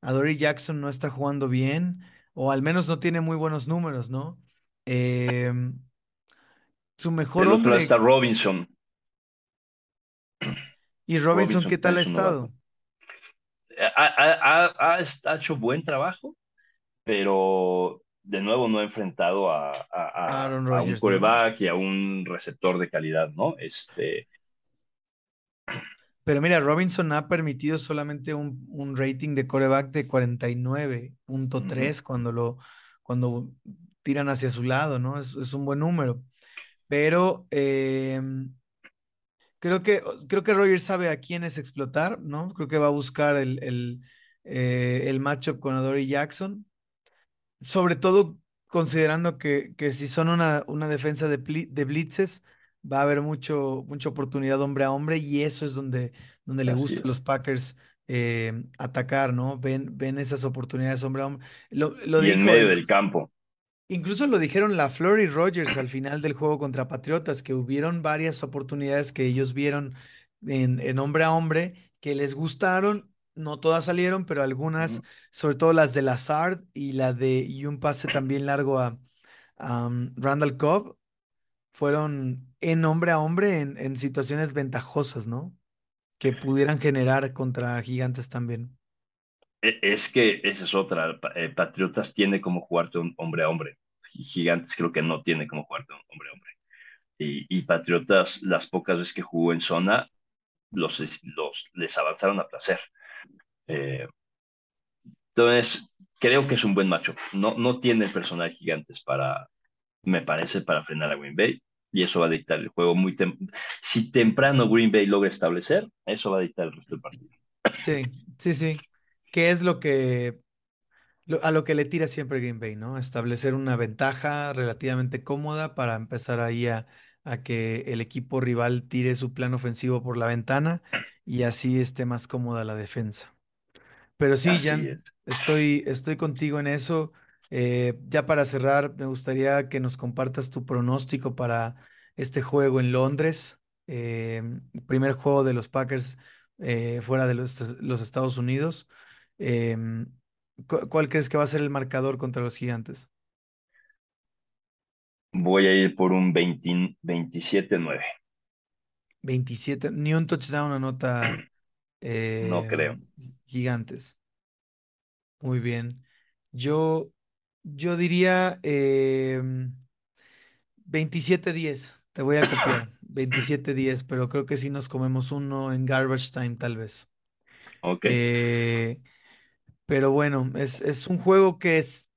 A Dory Jackson no está jugando bien o al menos no tiene muy buenos números, ¿no? Em, su mejor El otro está Robinson. ¿Y Robinson, qué tal ha estado? Ha, hecho buen trabajo, pero de nuevo no ha enfrentado a, a, un coreback y a un receptor de calidad, ¿no? Este, pero mira, Robinson ha permitido solamente un, rating de coreback de 49.3 cuando lo cuando tiran hacia su lado, ¿no? Es, un buen número. Pero em, creo que creo que Rogers sabe a quiénes explotar, ¿no? Creo que va a buscar el, el, eh, el matchup con Adoree Jackson. Sobre todo considerando que, que si son una, una defensa de, de blitzes, va a haber mucho, mucha oportunidad hombre a hombre y eso es donde, donde le gusta a los Packers eh, atacar, ¿no? Ven, ven esas oportunidades hombre a hombre. Lo, y en medio del campo. Incluso lo dijeron la Flor y Rogers al final del juego contra Patriotas, que hubieron varias oportunidades que ellos vieron en, en hombre a hombre que les gustaron. No todas salieron, pero algunas, sobre todo las de Lazard y la de y un pase también largo a, a um, Randall Cobb, fueron en hombre a hombre en, situaciones ventajosas, ¿no? Que pudieran generar contra gigantes también. E, es que esa es otra. Eh, Patriotas tiene como jugarte un hombre a hombre. Gigantes creo que no tiene como jugarte un hombre a hombre. Y, Patriotas, las pocas veces que jugó en zona, los, los les avanzaron a placer. Eh, entonces, creo que es un buen macho. No, no tiene personal gigantes para, me parece, para frenar a Green Bay. Y eso va a dictar el juego muy Si temprano Green Bay logra establecer, eso va a dictar el resto del partido. Sí, sí, sí. ¿Qué es lo que a lo que le tira siempre Green Bay, ¿no? Establecer una ventaja relativamente cómoda para empezar ahí a, a, que el equipo rival tire su plan ofensivo por la ventana y así esté más cómoda la defensa. Pero sí, Jan, estoy, estoy contigo en eso. Eh, ya para cerrar, me gustaría que nos compartas tu pronóstico para este juego en Londres, eh, primer juego de los Packers eh, fuera de los, Estados Unidos. ¿Cuál crees que va a ser el marcador contra los gigantes? Voy a ir por un 27-9. 27, ni un touchdown anota. no creo. Gigantes. Muy bien. Yo yo diría 27-10. Em, Te voy a copiar. 27-10, pero creo que sí nos comemos uno en garbage time, tal vez. Ok. Eh, pero bueno, es, un juego que es,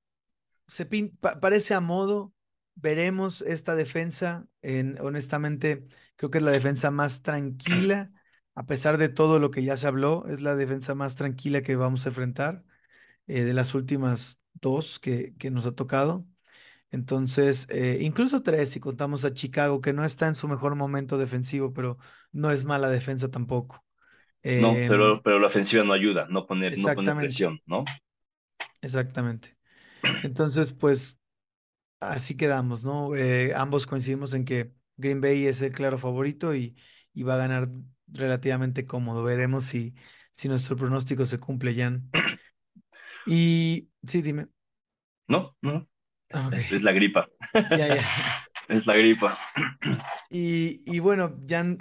se parece a modo. Veremos esta defensa. En, honestamente, creo que es la defensa más tranquila, a pesar de todo lo que ya se habló. Es la defensa más tranquila que vamos a enfrentar eh, de las últimas dos que, que nos ha tocado. Entonces, eh, incluso tres, si contamos a Chicago, que no está en su mejor momento defensivo, pero no es mala defensa tampoco. no, pero, em, pero la ofensiva no ayuda, no poner, no poner presión, ¿no? Exactamente. Entonces, pues, así quedamos, ¿no? Eh, ambos coincidimos en que Green Bay es el claro favorito y, y va a ganar relativamente cómodo. Veremos si, si nuestro pronóstico se cumple, Jan. Y sí, dime. No, no. Ah, es, la gripa. Ya, ya. es la gripa. Y, y bueno, Jan,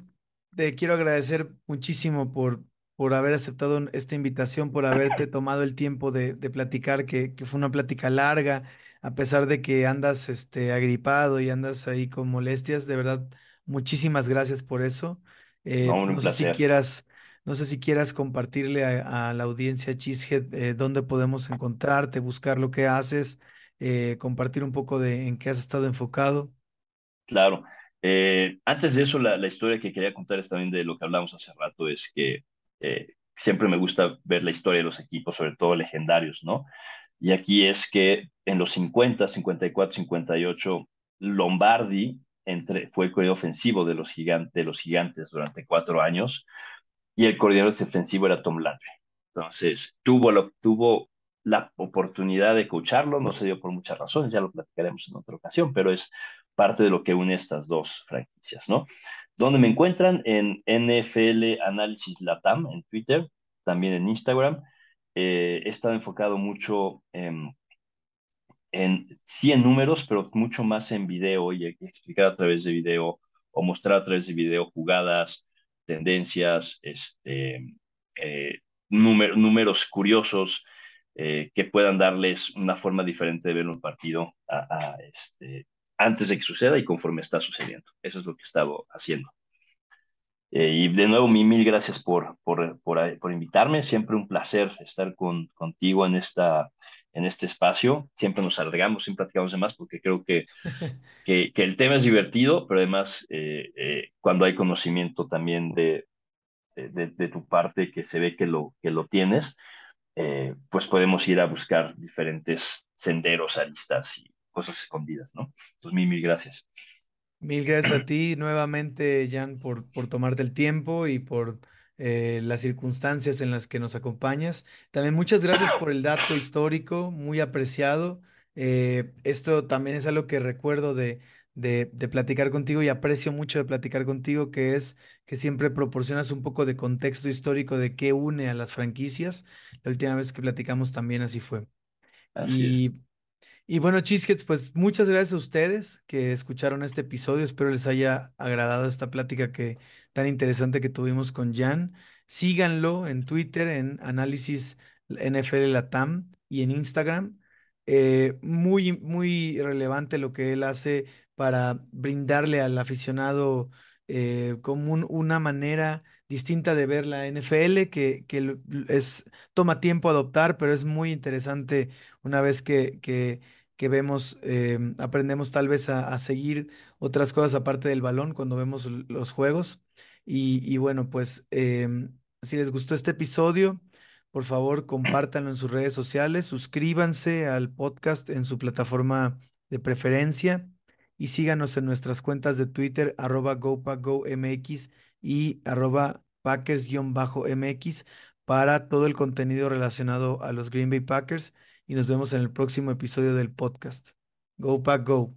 te quiero agradecer muchísimo por, por haber aceptado esta invitación, por haberte tomado el tiempo de, de platicar, que, que, fue una plática larga, a pesar de que andas este, agripado y andas ahí con molestias. De verdad, muchísimas gracias por eso. Eh, no, sé si quieras no sé si quieras compartirle a, la audiencia Cheesehead eh, dónde podemos encontrarte, buscar lo que haces eh, compartir un poco de en qué has estado enfocado. Claro. Eh, antes de eso, la, historia que quería contar es también de lo que hablamos hace rato, es que eh, siempre me gusta ver la historia de los equipos, sobre todo legendarios, ¿no? Y aquí es que en los 50, 54, 58, Lombardi entre, fue el coordinador ofensivo de los, gigantes, de los gigantes durante cuatro años y el coordinador defensivo era Tom Landry. Entonces, tuvo, lo, tuvo la oportunidad de coacharlo, no se dio por muchas razones, ya lo platicaremos en otra ocasión, pero es parte de lo que une estas dos franquicias, ¿no? Donde me encuentran en NFL Análisis Latam en Twitter, también en Instagram. Eh, he estado enfocado mucho en, en, sí en números, pero mucho más en video y explicar a través de video o mostrar a través de video jugadas, tendencias, este, eh, números curiosos eh, que puedan darles una forma diferente de ver un partido a, este, antes de que suceda y conforme está sucediendo. Eso es lo que he estado haciendo. Eh, y de nuevo, mil, mil gracias por, por, por, por, invitarme. Siempre un placer estar con, contigo en, esta, en este espacio. Siempre nos alargamos, siempre platicamos de más porque creo que, que, que el tema es divertido, pero además eh, eh, cuando hay conocimiento también de, de, de, tu parte que se ve que lo, que lo tienes, pues podemos ir a buscar diferentes senderos, aristas y cosas escondidas, ¿no? Entonces, mil, mil gracias. Mil gracias a ti nuevamente, Jan, por, por tomarte el tiempo y por eh, las circunstancias en las que nos acompañas. También muchas gracias por el dato histórico, muy apreciado. Eh, esto también es algo que recuerdo de, de, de, platicar contigo y aprecio mucho de platicar contigo, que es que siempre proporcionas un poco de contexto histórico de qué une a las franquicias. La última vez que platicamos también así fue. Así y y bueno, Cheeseheads, pues muchas gracias a ustedes que escucharon este episodio. Espero les haya agradado esta plática que, tan interesante que tuvimos con Jan. Síganlo en Twitter, en Análisis NFL Latam y en Instagram. Eh, muy, muy relevante lo que él hace para brindarle al aficionado eh, como una manera distinta de ver la NFL, que, que es, toma tiempo adoptar, pero es muy interesante una vez que, que que vemos, em, aprendemos tal vez a, seguir otras cosas aparte del balón cuando vemos los juegos. Y, bueno, pues em, si les gustó este episodio, por favor compártanlo en sus redes sociales, suscríbanse al podcast en su plataforma de preferencia y síganos en nuestras cuentas de Twitter, arroba GoPackGoMX y arroba Packers-MX para todo el contenido relacionado a los Green Bay Packers y nos vemos en el próximo episodio del podcast. Go Pack Go.